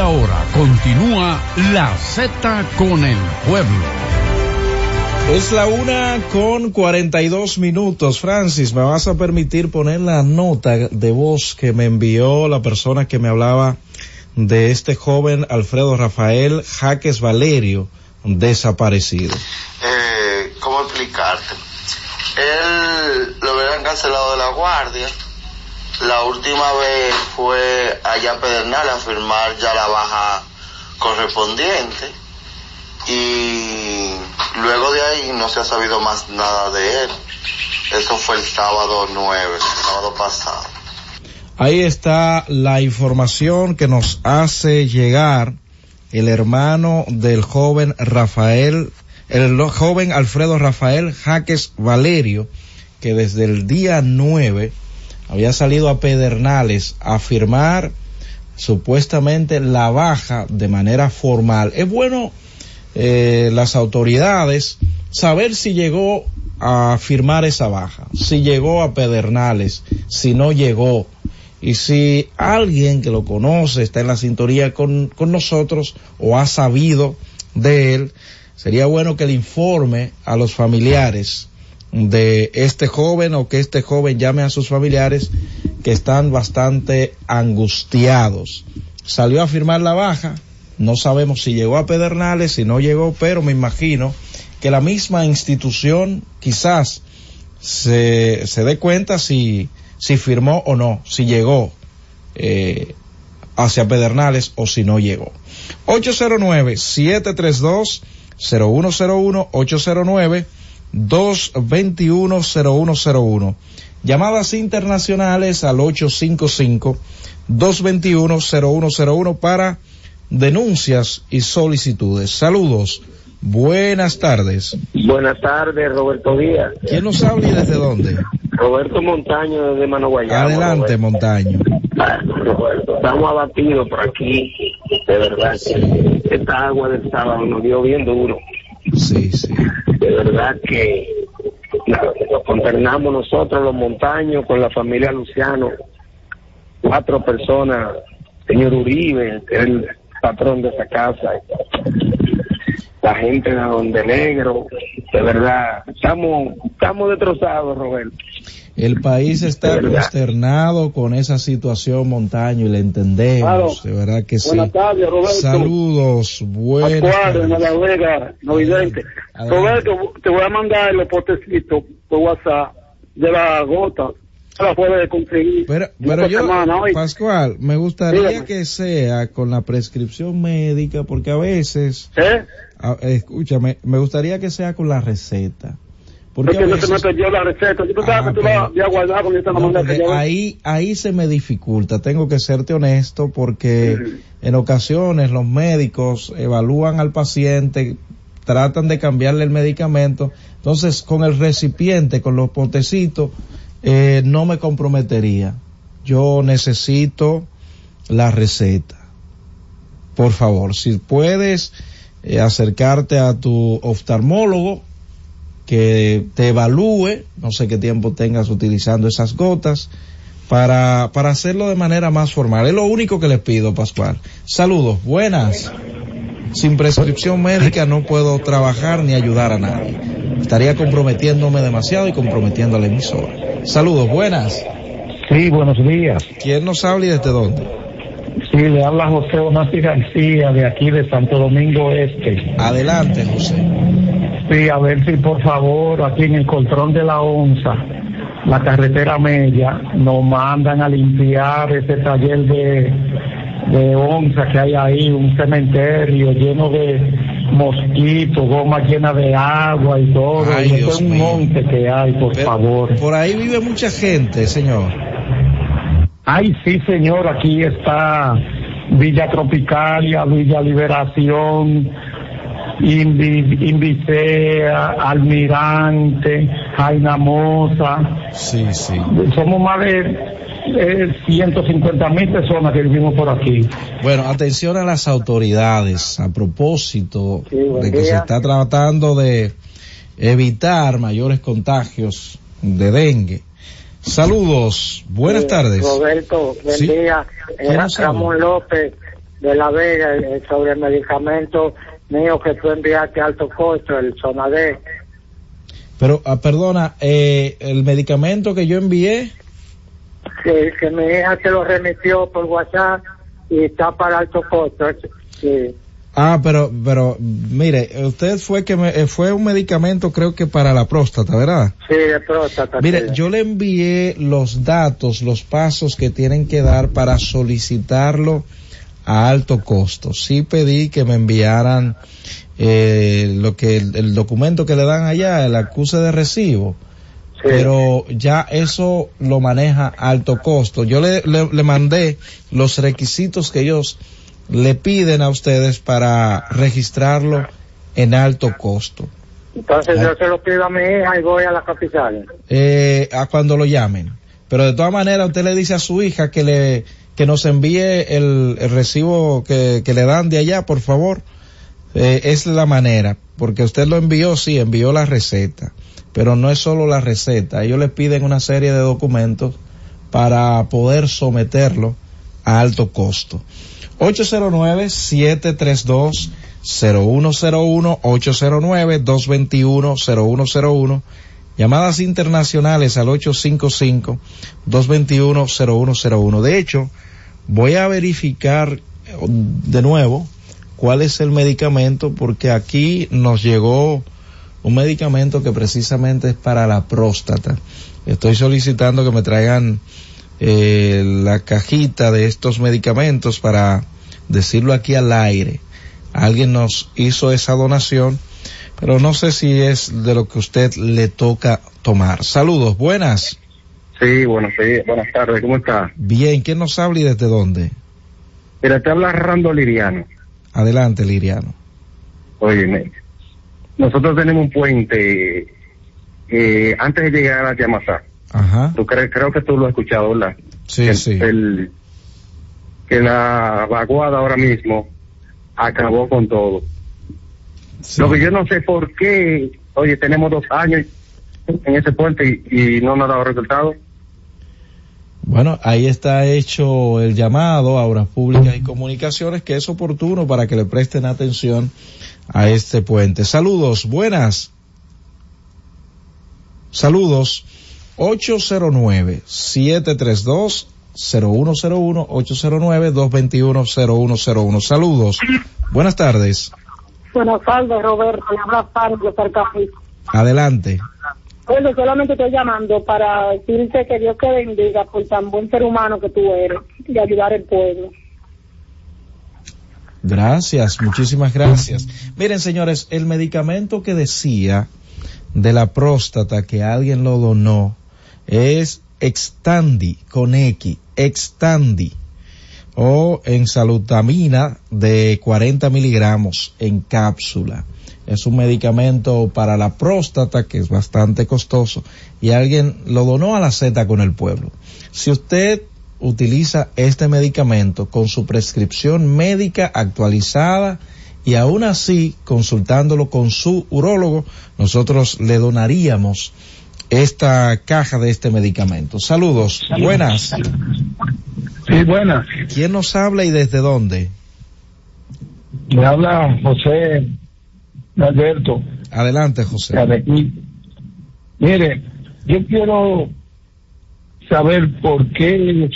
Ahora continúa la Z con el pueblo. Es la una con 42 minutos. Francis, me vas a permitir poner la nota de voz que me envió la persona que me hablaba de este joven Alfredo Rafael Jaques Valerio, desaparecido. eh, ¿cómo explicarte? él lo habían cancelado de la guardia. La última vez fue allá a Pedernal a firmar ya la baja correspondiente y luego de ahí no se ha sabido más nada de él. Eso fue el sábado 9, el sábado pasado. Ahí está la información que nos hace llegar el hermano del joven Rafael, el joven Alfredo Rafael Jaques Valerio, que desde el día 9 había salido a Pedernales a firmar supuestamente la baja de manera formal. Es bueno eh, las autoridades saber si llegó a firmar esa baja, si llegó a Pedernales, si no llegó. Y si alguien que lo conoce está en la sintonía con, con nosotros o ha sabido de él, sería bueno que le informe a los familiares de este joven o que este joven llame a sus familiares que están bastante angustiados. Salió a firmar la baja, no sabemos si llegó a Pedernales, si no llegó, pero me imagino que la misma institución quizás se, se dé cuenta si, si firmó o no, si llegó eh, hacia Pedernales o si no llegó. 809-732-0101, 809-221-0101. Llamadas internacionales al 855-221-0101 para denuncias y solicitudes. Saludos. Buenas tardes. Buenas tardes, Roberto Díaz. ¿Quién nos habla y desde dónde? Roberto Montaño desde Manoguayama. Adelante, Montaño. Roberto, estamos abatidos por aquí. De verdad esta agua del sábado nos dio bien duro. Sí, sí. De verdad que nos consternamos nosotros, los montaños, con la familia Luciano. Cuatro personas, señor Uribe, el patrón de esa casa. La gente de Donde Negro, de verdad, estamos, estamos destrozados, Roberto. El país está consternado con esa situación, Montaño, y le entendemos, de verdad que sí. Buenas tardes, Roberto. Saludos, buenas Pascual, en tardes. La Vega, no vidente. Roberto, te voy a mandar los potecitos por WhatsApp de la gota. La conseguir. Pero, yo. Pascual, me gustaría Dígame. que sea con la prescripción médica, porque a veces, ¿Eh? a- escúchame, me gustaría que sea con la receta. Porque no se me veces- perdió la receta. Ah, que tú pero- la guardado ahí, ahí se me dificulta, tengo que serte honesto porque en ocasiones los médicos evalúan al paciente, tratan de cambiarle el medicamento, entonces con el recipiente, con los potecitos, eh, no me comprometería. Yo necesito la receta. Por favor, si puedes eh, acercarte a tu oftalmólogo, que te evalúe, no sé qué tiempo tengas utilizando esas gotas, para, para hacerlo de manera más formal. Es lo único que les pido, Pascual. Saludos, buenas. Sin prescripción médica no puedo trabajar ni ayudar a nadie. Estaría comprometiéndome demasiado y comprometiendo a la emisora. Saludos, buenas. Sí, buenos días. ¿Quién nos habla y desde dónde? Sí, le habla José Onasi García de aquí de Santo Domingo Este. Adelante, José. Sí, a ver si por favor aquí en el control de la onza, la carretera media, nos mandan a limpiar ese taller de, de onza que hay ahí, un cementerio lleno de mosquitos, goma llena de agua y todo. Ay, y es un mío. monte que hay, por Pero favor. Por ahí vive mucha gente, señor. Ay, sí, señor, aquí está Villa Tropicalia, Villa Liberación, Invi, Invicea, Almirante, Jaina Mosa. Sí, sí. Somos más de eh, 150 mil personas que vivimos por aquí. Bueno, atención a las autoridades a propósito de que se está tratando de evitar mayores contagios de dengue. Saludos, buenas Sí, tardes. Roberto, buen Sí. día. ¿Quién Era? Ramón López de La Vega eh, sobre el medicamento mío que tú enviaste a alto costo, el Sonadé. Pero, ah, perdona, eh, el medicamento que yo envié, que, que mi hija se lo remitió por WhatsApp y está para alto costo. Sí. Ah, pero, pero, mire, usted fue que me, eh, fue un medicamento creo que para la próstata, ¿verdad? Sí, de próstata. Mire, sí. yo le envié los datos, los pasos que tienen que dar para solicitarlo a alto costo. Sí pedí que me enviaran eh, lo que el, el documento que le dan allá, el acuse de recibo. Pero ya eso lo maneja a alto costo. Yo le, le, le mandé los requisitos que ellos le piden a ustedes para registrarlo en alto costo. Entonces yo se lo pido a mi hija y voy a la capital. eh, a cuando lo llamen. Pero de todas maneras usted le dice a su hija que le que nos envíe el, recibo que, le dan de allá, por favor. Eh, es la manera, porque usted lo envió, sí, envió la receta, pero no es solo la receta. Ellos le piden una serie de documentos para poder someterlo a alto costo. 809-732-0101, 809-221-0101. Llamadas internacionales al 855-221-0101. De hecho, voy a verificar eh, de nuevo cuál es el medicamento porque aquí nos llegó un medicamento que precisamente es para la próstata. Estoy solicitando que me traigan eh, la cajita de estos medicamentos para decirlo aquí al aire. Alguien nos hizo esa donación, pero no sé si es de lo que usted le toca tomar. Saludos, buenas. Sí, bueno, sí, buenas tardes, ¿cómo está? Bien, ¿quién nos habla y desde dónde? Mira, te habla Rando Liriano. Adelante, Liriano. Óyeme, nosotros tenemos un puente eh, antes de llegar a Yamasá. Ajá. Tú creo que tú lo has escuchado, ¿verdad? Sí, el, sí. el- que la vaguada ahora mismo acabó con todo. Lo que yo no sé por qué, oye, tenemos dos años en ese puente y, y no nos ha dado resultado. Bueno, ahí está hecho el llamado a Obras Públicas y Comunicaciones que es oportuno para que le presten atención a este puente. Saludos, buenas. Saludos. 809-732-0101, 809-221-0101. Saludos. Buenas tardes. Buenas tardes, Roberto. Le habla Cercafico. Adelante. Bueno, solamente estoy llamando para decirte que Dios te bendiga por tan buen ser humano que tú eres y ayudar al pueblo. Gracias, muchísimas gracias. Miren, señores, el medicamento que decía de la próstata que alguien lo donó es Extandi con X, Extandi o en salutamina de 40 miligramos en cápsula. Es un medicamento para la próstata que es bastante costoso y alguien lo donó a la Z con el pueblo. Si usted utiliza este medicamento con su prescripción médica actualizada y aún así consultándolo con su urólogo, nosotros le donaríamos esta caja de este medicamento. Saludos, buenas. Sí, buenas. ¿Quién nos habla y desde dónde? Me habla José Alberto. Adelante, José. aquí. Mire, yo quiero saber por qué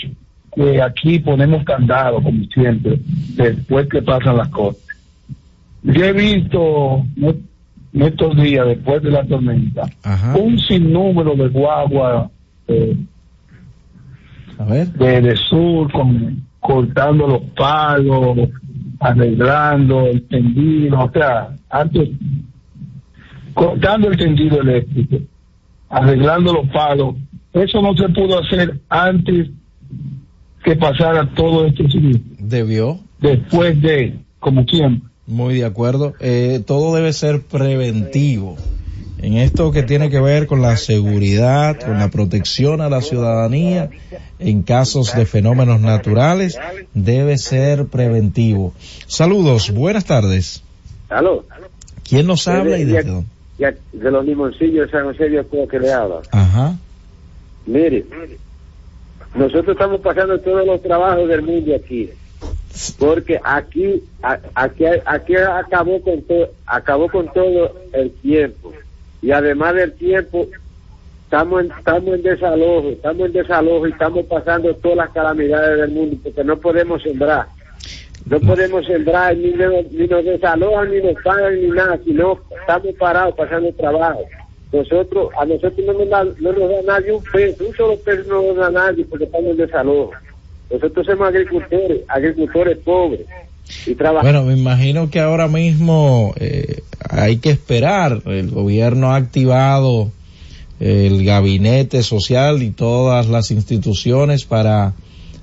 que aquí ponemos candado, como siempre, después que pasan las cosas. Yo he visto en estos días, después de la tormenta, un sinnúmero de guagua eh, de, de sur con, cortando los palos, arreglando el tendido, o sea, antes cortando el tendido eléctrico, arreglando los palos. Eso no se pudo hacer antes que pasara todo este siniestro. Debió. Después de, como siempre. Muy de acuerdo. Eh, todo debe ser preventivo. En esto que tiene que ver con la seguridad, con la protección a la ciudadanía, en casos de fenómenos naturales, debe ser preventivo. Saludos, buenas tardes. ¿Aló? ¿Quién nos habla y de, desde dónde? de los limoncillos de San José de que le habla. Ajá. Mire, nosotros estamos pasando todos los trabajos del mundo aquí. Porque aquí, aquí, aquí acabó con todo, acabó con todo el tiempo. Y además del tiempo, estamos en, estamos en desalojo, estamos en desalojo y estamos pasando todas las calamidades del mundo porque no podemos sembrar. No podemos sembrar, ni ni nos desalojan, ni nos pagan, ni nada, sino estamos parados pasando trabajo. Nosotros, a nosotros no nos, da, no nos da nadie un peso, un solo peso no nos da nadie porque estamos en desalojo. Nosotros somos agricultores, agricultores pobres. Y. Bueno, me imagino que ahora mismo eh, hay que esperar. El gobierno ha activado el gabinete social y todas las instituciones para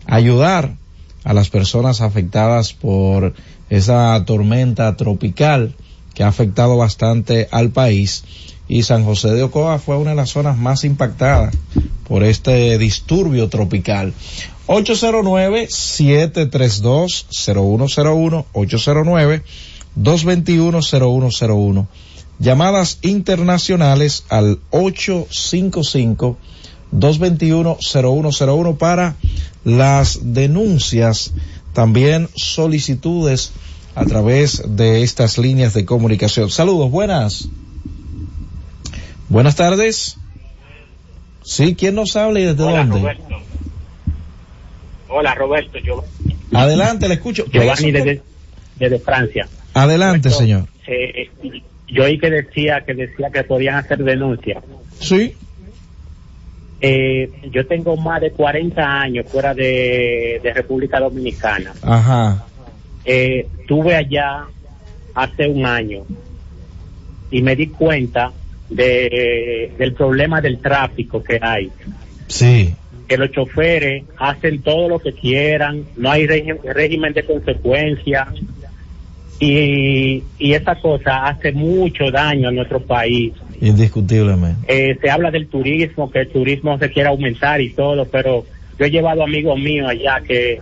ayudar a las personas afectadas por esa tormenta tropical que ha afectado bastante al país y San José de Ocoa fue una de las zonas más impactadas por este disturbio tropical. 809-732-0101, 809-221-0101. Llamadas internacionales al 855-221-0101 para las denuncias, también solicitudes a través de estas líneas de comunicación. Saludos, buenas. Buenas tardes. Sí, ¿quién nos habla y desde Hola, dónde? Roberto. Hola, Roberto. Yo, Adelante, le escucho. Giovanni desde, desde Francia. Adelante, señor. Eh, yo oí que decía que decía que podían hacer denuncia. Sí. Eh, yo tengo más de 40 años fuera de, de República Dominicana. Ajá. Eh, estuve allá hace un año y me di cuenta de, del problema del tráfico que hay. Sí. Que los choferes hacen todo lo que quieran, no hay régimen de consecuencia y, y esa cosa hace mucho daño a nuestro país. Indiscutiblemente. Eh, se habla del turismo, que el turismo se quiere aumentar y todo, pero yo he llevado amigos míos allá que,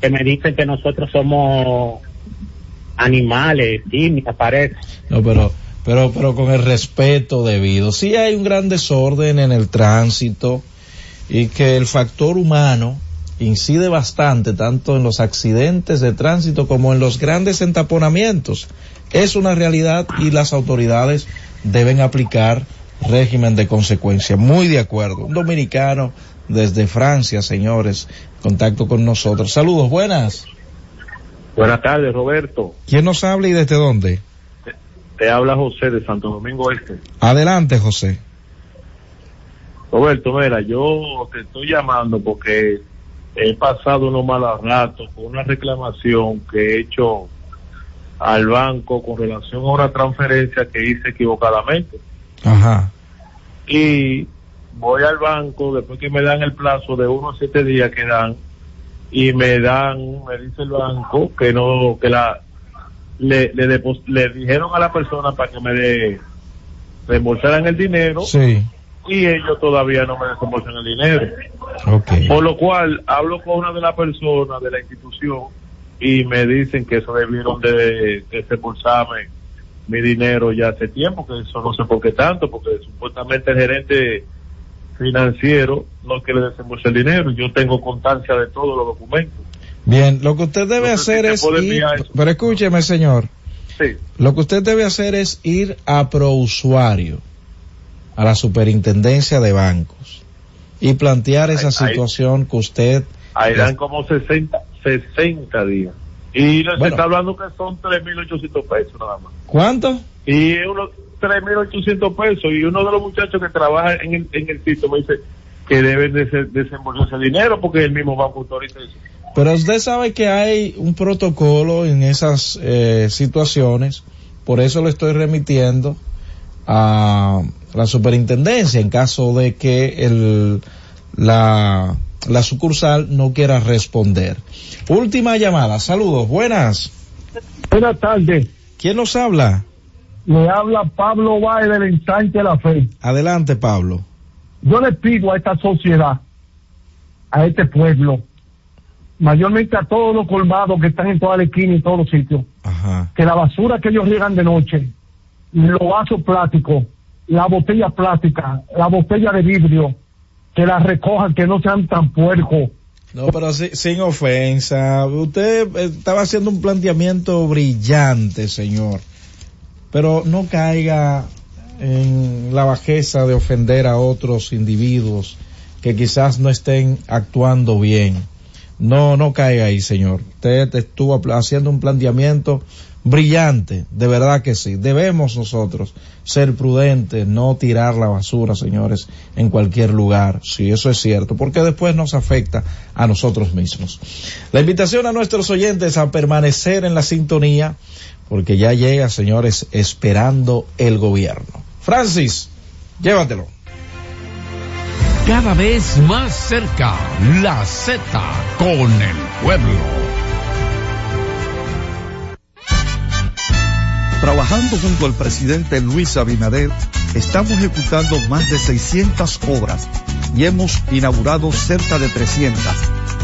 que me dicen que nosotros somos animales, me parece. No, pero, pero, pero con el respeto debido. Sí hay un gran desorden en el tránsito y que el factor humano incide bastante tanto en los accidentes de tránsito como en los grandes entaponamientos. Es una realidad y las autoridades deben aplicar régimen de consecuencia. Muy de acuerdo. Un dominicano desde Francia, señores, contacto con nosotros. Saludos, buenas. Buenas tardes, Roberto. ¿Quién nos habla y desde dónde? Te habla José de Santo Domingo Este. Adelante, José. Roberto, mira, yo te estoy llamando porque he pasado unos malos ratos con una reclamación que he hecho al banco con relación a una transferencia que hice equivocadamente. Ajá. Y voy al banco después que me dan el plazo de unos siete días que dan y me dan, me dice el banco que no, que la, le, le, depos- le dijeron a la persona para que me de, reembolsaran el dinero Sí. y ellos todavía no me desembolsan el dinero. Ok. Por lo cual, hablo con una de las personas de la institución y me dicen que eso debieron de desembolsarme mi dinero ya hace tiempo, que eso no sé por qué tanto, porque supuestamente el gerente financiero no quiere desembolsar el dinero yo tengo constancia de todos los documentos. Bien, lo que usted debe si hacer es ir, pero escúcheme señor, Sí. lo que usted debe hacer es ir a prousuario, a la superintendencia de bancos, y plantear esa ahí- situación que usted, Ahí dan como 60, 60 días. Y se Bueno. está hablando que son 3.800 pesos nada más. ¿cuánto? Y es uno, 3.800 pesos. Y uno de los muchachos que trabaja en el, en el sitio me dice que deben de ser- desembolsar ese dinero porque el mismo banco autoriza eso. Pero usted sabe que hay un protocolo en esas eh, situaciones, por eso le estoy remitiendo a la superintendencia en caso de que el, la, la sucursal no quiera responder. Última llamada, saludos, buenas. Buenas tardes. ¿Quién nos habla? Le habla Pablo Báez del ensanche de la fe. Adelante, Pablo. Yo le pido a esta sociedad, a este pueblo, mayormente a todos los colmados que están en toda la esquina y en todos los sitios, que la basura que ellos riegan de noche, los vasos plásticos, la botella plástica, la botella de vidrio, que la recojan, que no sean tan puercos. No, pero si- sin ofensa. Usted eh, estaba haciendo un planteamiento brillante, señor. Pero no caiga en la bajeza de ofender a otros individuos que quizás no estén actuando bien. No, no caiga ahí, señor. Usted estuvo haciendo un planteamiento brillante, de verdad que sí. Debemos nosotros ser prudentes, no tirar la basura, señores, en cualquier lugar. Sí, eso es cierto, porque después nos afecta a nosotros mismos. La invitación a nuestros oyentes a permanecer en la sintonía, porque ya llega, señores, esperando el gobierno. Francis, llévatelo. Cada vez más cerca, la Z con el pueblo. Trabajando junto al presidente Luis Abinader, estamos ejecutando más de 600 obras y hemos inaugurado cerca de 300,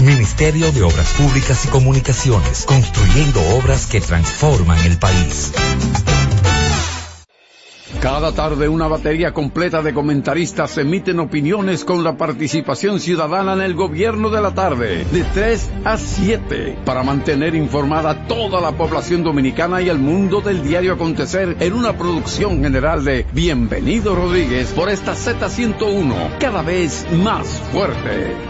Ministerio de Obras Públicas y Comunicaciones, construyendo obras que transforman el país. Cada tarde una batería completa de comentaristas emiten opiniones con la participación ciudadana en el gobierno de la tarde, de 3 a 7, para mantener informada toda la población dominicana y el mundo del diario acontecer en una producción general de Bienvenido Rodríguez por esta Z101, cada vez más fuerte.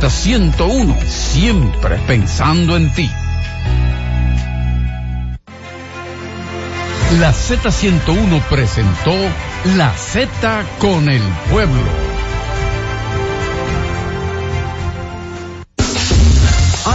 Z101, siempre pensando en ti. La Z101 presentó La Z con el pueblo.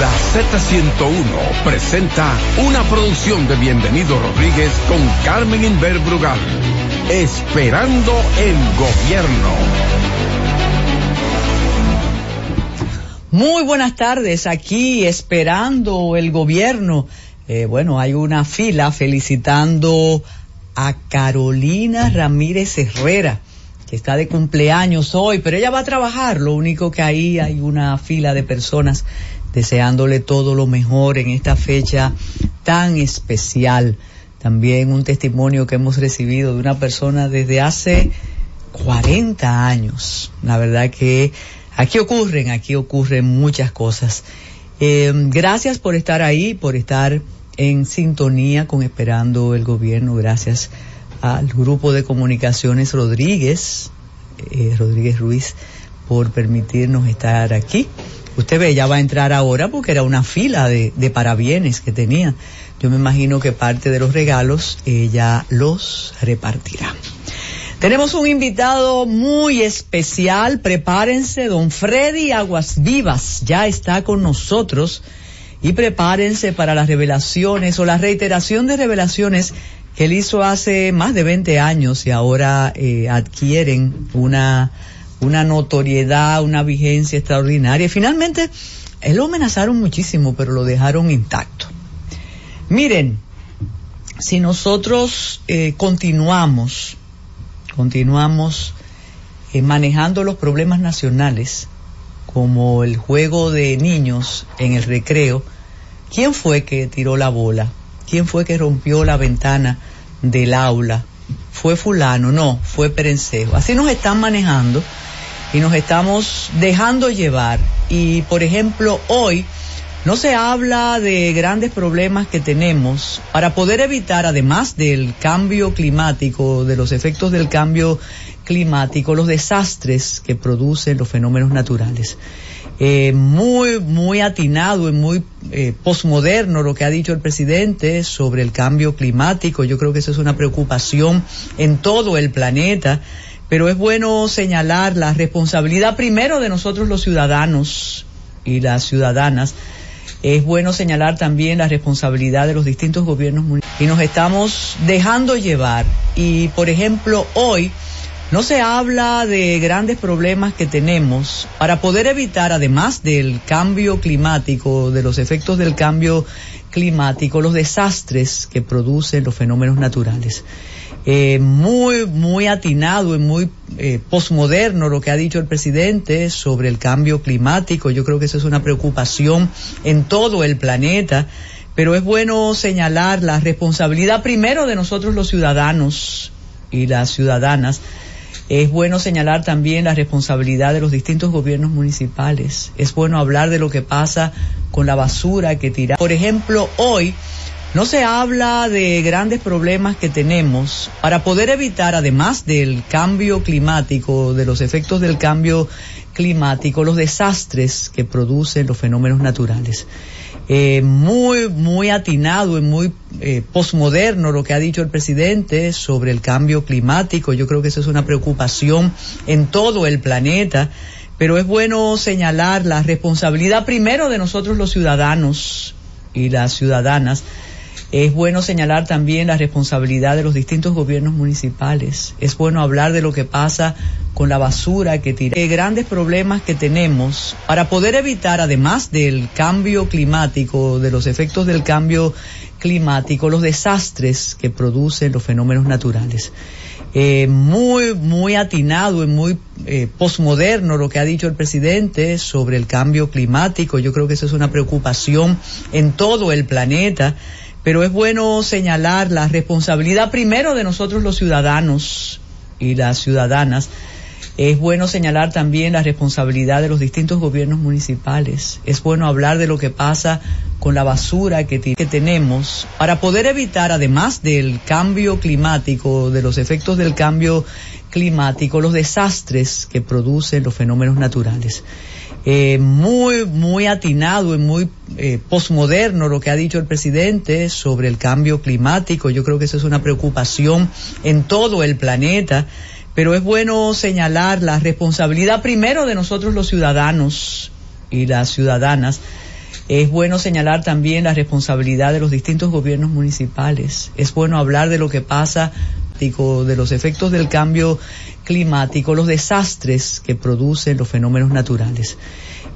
La Z101 presenta una producción de Bienvenido Rodríguez con Carmen Inver Brugal. Esperando el gobierno. Muy buenas tardes, aquí esperando el gobierno. Eh, bueno, hay una fila felicitando a Carolina Ramírez Herrera, que está de cumpleaños hoy, pero ella va a trabajar, lo único que ahí hay una fila de personas deseándole todo lo mejor en esta fecha tan especial. También un testimonio que hemos recibido de una persona desde hace 40 años. La verdad que aquí ocurren, aquí ocurren muchas cosas. Eh, gracias por estar ahí, por estar en sintonía con Esperando el Gobierno. Gracias al Grupo de Comunicaciones Rodríguez, eh, Rodríguez Ruiz, por permitirnos estar aquí. Usted ve, ya va a entrar ahora porque era una fila de, de parabienes que tenía. Yo me imagino que parte de los regalos ella los repartirá. Tenemos un invitado muy especial, prepárense, don Freddy Aguas Vivas ya está con nosotros. y prepárense para las revelaciones o la reiteración de revelaciones que él hizo hace más de 20 años y ahora eh, adquieren una, una notoriedad, una vigencia extraordinaria. Finalmente, él lo amenazaron muchísimo, pero lo dejaron intacto. Miren, si nosotros eh, continuamos, continuamos eh, manejando los problemas nacionales, como el juego de niños en el recreo, ¿quién fue que tiró la bola? ¿Quién fue que rompió la ventana del aula? ¿Fue fulano? No, fue Perencejo. Así nos están manejando y nos estamos dejando llevar. Y, por ejemplo, hoy no se habla de grandes problemas que tenemos para poder evitar, además del cambio climático, de los efectos del cambio climático, los desastres que producen los fenómenos naturales. Eh, muy, muy atinado y muy eh, posmoderno lo que ha dicho el presidente sobre el cambio climático. Yo creo que eso es una preocupación en todo el planeta, pero es bueno señalar la responsabilidad primero de nosotros los ciudadanos y las ciudadanas. Es bueno señalar también la responsabilidad de los distintos gobiernos municipales. Y nos estamos dejando llevar. Y, por ejemplo, hoy, no se habla de grandes problemas que tenemos para poder evitar, además del cambio climático, de los efectos del cambio climático, los desastres que producen los fenómenos naturales. Eh, muy, muy atinado y muy eh, posmoderno lo que ha dicho el presidente sobre el cambio climático. Yo creo que eso es una preocupación en todo el planeta, pero es bueno señalar la responsabilidad primero de nosotros los ciudadanos y las ciudadanas es bueno señalar también la responsabilidad de los distintos gobiernos municipales. Es bueno hablar de lo que pasa con la basura que tira. Por ejemplo, hoy no se habla de grandes problemas que tenemos para poder evitar, además del cambio climático, de los efectos del cambio climático, los desastres que producen los fenómenos naturales. Eh, muy, muy atinado y muy eh, posmoderno lo que ha dicho el presidente sobre el cambio climático. Yo creo que eso es una preocupación en todo el planeta, pero es bueno señalar la responsabilidad primero de nosotros los ciudadanos y las ciudadanas. Es bueno señalar también la responsabilidad de los distintos gobiernos municipales. Es bueno hablar de lo que pasa con la basura que tira. De grandes problemas que tenemos para poder evitar, además del cambio climático, de los efectos del cambio climático, los desastres que producen los fenómenos naturales. Eh, muy, muy atinado y muy eh, posmoderno lo que ha dicho el presidente sobre el cambio climático. Yo creo que eso es una preocupación en todo el planeta, pero es bueno señalar la responsabilidad primero de nosotros los ciudadanos y las ciudadanas es bueno señalar también la responsabilidad de los distintos gobiernos municipales. Es bueno hablar de lo que pasa con la basura que, tenemos para poder evitar, además del cambio climático, de los efectos del cambio climático, los desastres que producen los fenómenos naturales. Eh, muy, muy atinado y muy eh, posmoderno lo que ha dicho el presidente sobre el cambio climático. Yo creo que eso es una preocupación en todo el planeta pero es bueno señalar la responsabilidad primero de nosotros los ciudadanos y las ciudadanas. Es bueno señalar también la responsabilidad de los distintos gobiernos municipales. Es bueno hablar de lo que pasa, de los efectos del cambio climático, los desastres que producen los fenómenos naturales.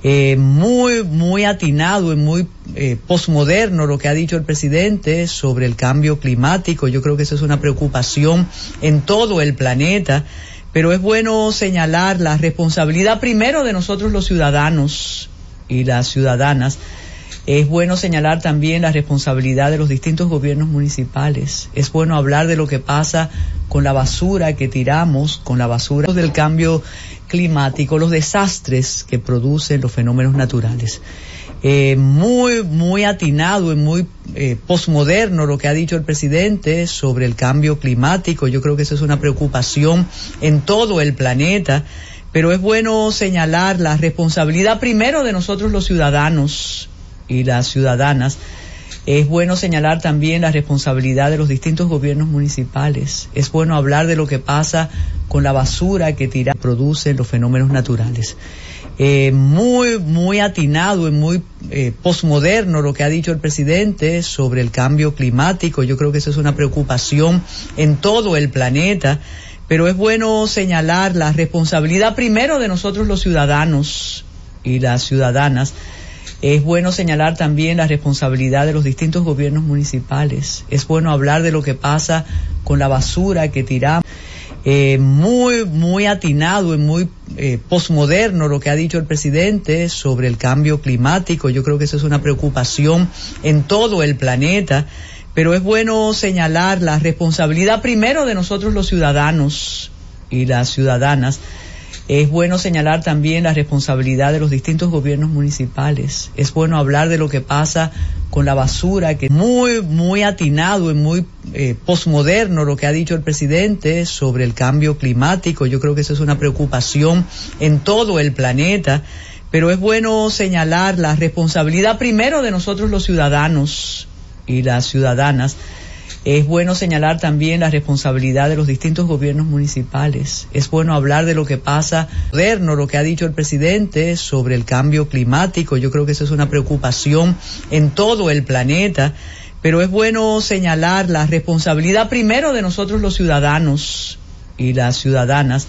Eh, muy, muy atinado y muy eh, posmoderno lo que ha dicho el presidente sobre el cambio climático. Yo creo que eso es una preocupación en todo el planeta, pero es bueno señalar la responsabilidad primero de nosotros los ciudadanos y las ciudadanas. Es bueno señalar también la responsabilidad de los distintos gobiernos municipales. Es bueno hablar de lo que pasa con la basura que tiramos, con la basura del cambio climático, los desastres que producen los fenómenos naturales. Eh, muy, muy atinado y muy eh, posmoderno lo que ha dicho el presidente sobre el cambio climático. Yo creo que eso es una preocupación en todo el planeta, pero es bueno señalar la responsabilidad primero de nosotros los ciudadanos y las ciudadanas es bueno señalar también la responsabilidad de los distintos gobiernos municipales. Es bueno hablar de lo que pasa con la basura que tira, producen los fenómenos naturales. eh, muy, muy atinado y muy eh, posmoderno lo que ha dicho el presidente sobre el cambio climático. Yo creo que eso es una preocupación en todo el planeta, pero es bueno señalar la responsabilidad primero de nosotros los ciudadanos y las ciudadanas. Es bueno señalar también la responsabilidad de los distintos gobiernos municipales. Es bueno hablar de lo que pasa con la basura que tiramos eh, muy, muy atinado y muy eh, posmoderno lo que ha dicho el presidente sobre el cambio climático. Yo creo que eso es una preocupación en todo el planeta, pero es bueno señalar la responsabilidad primero de nosotros los ciudadanos y las ciudadanas. Es bueno señalar también la responsabilidad de los distintos gobiernos municipales. Es bueno hablar de lo que pasa con la basura, que muy, muy atinado y muy eh, posmoderno lo que ha dicho el presidente sobre el cambio climático. Yo creo que eso es una preocupación en todo el planeta, pero es bueno señalar la responsabilidad primero de nosotros los ciudadanos y las ciudadanas. Es bueno señalar también la responsabilidad de los distintos gobiernos municipales. Es bueno hablar de lo que pasa moderno, lo que ha dicho el presidente sobre el cambio climático. Yo creo que eso es una preocupación en todo el planeta, pero es bueno señalar la responsabilidad primero de nosotros los ciudadanos y las ciudadanas.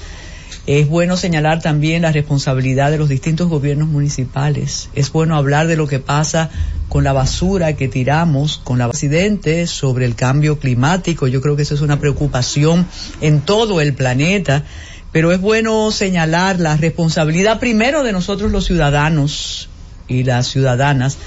Es bueno señalar también la responsabilidad de los distintos gobiernos municipales. Es bueno hablar de lo que pasa con la basura que tiramos, con la presidente sobre el cambio climático. Yo creo que eso es una preocupación en todo el planeta, pero es bueno señalar la responsabilidad primero de nosotros los ciudadanos y las ciudadanas.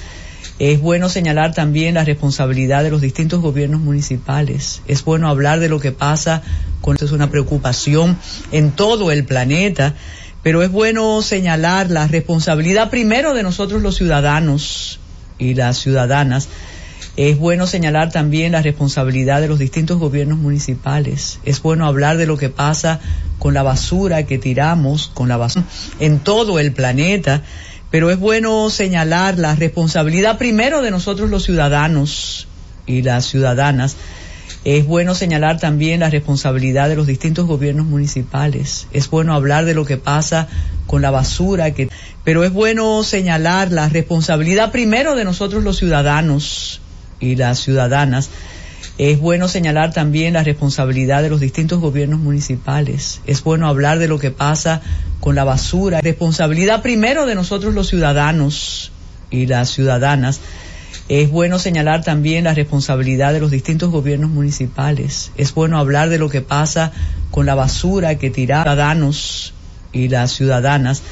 Es bueno señalar también la responsabilidad de los distintos gobiernos municipales. Es bueno hablar de lo que pasa con esto es una preocupación en todo el planeta, pero es bueno señalar la responsabilidad primero de nosotros los ciudadanos y las ciudadanas. Es bueno señalar también la responsabilidad de los distintos gobiernos municipales. Es bueno hablar de lo que pasa con la basura que tiramos, con la basura en todo el planeta pero es bueno señalar la responsabilidad primero de nosotros los ciudadanos y las ciudadanas. Es bueno señalar también la responsabilidad de los distintos gobiernos municipales. Es bueno hablar de lo que pasa con la basura, que, pero es bueno señalar la responsabilidad primero de nosotros los ciudadanos y las ciudadanas. Es bueno señalar también la responsabilidad de los distintos gobiernos municipales. Es bueno hablar de lo que pasa con la basura. Responsabilidad primero de nosotros los ciudadanos y las ciudadanas. Es bueno señalar también la responsabilidad de los distintos gobiernos municipales. Es bueno hablar de lo que pasa con la basura que tiramos ciudadanos y las ciudadanas.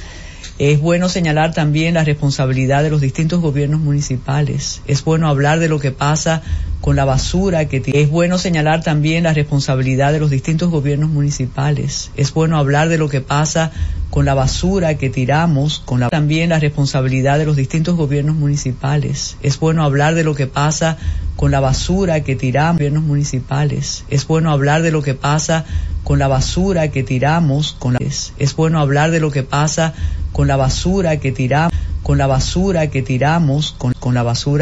Es bueno señalar también la responsabilidad de los distintos gobiernos municipales. Es bueno hablar de lo que pasa con la basura que es bueno señalar también la responsabilidad de los distintos gobiernos municipales. Es bueno hablar de lo que pasa con la basura que tiramos, con la también la responsabilidad de los distintos gobiernos municipales. Es bueno hablar de lo que pasa con la basura que tiramos, gobiernos municipales. Es bueno hablar de lo que pasa con la basura que tiramos, con la es bueno hablar de lo que pasa con la basura que tiramos, con la basura que tiramos, con, con la basura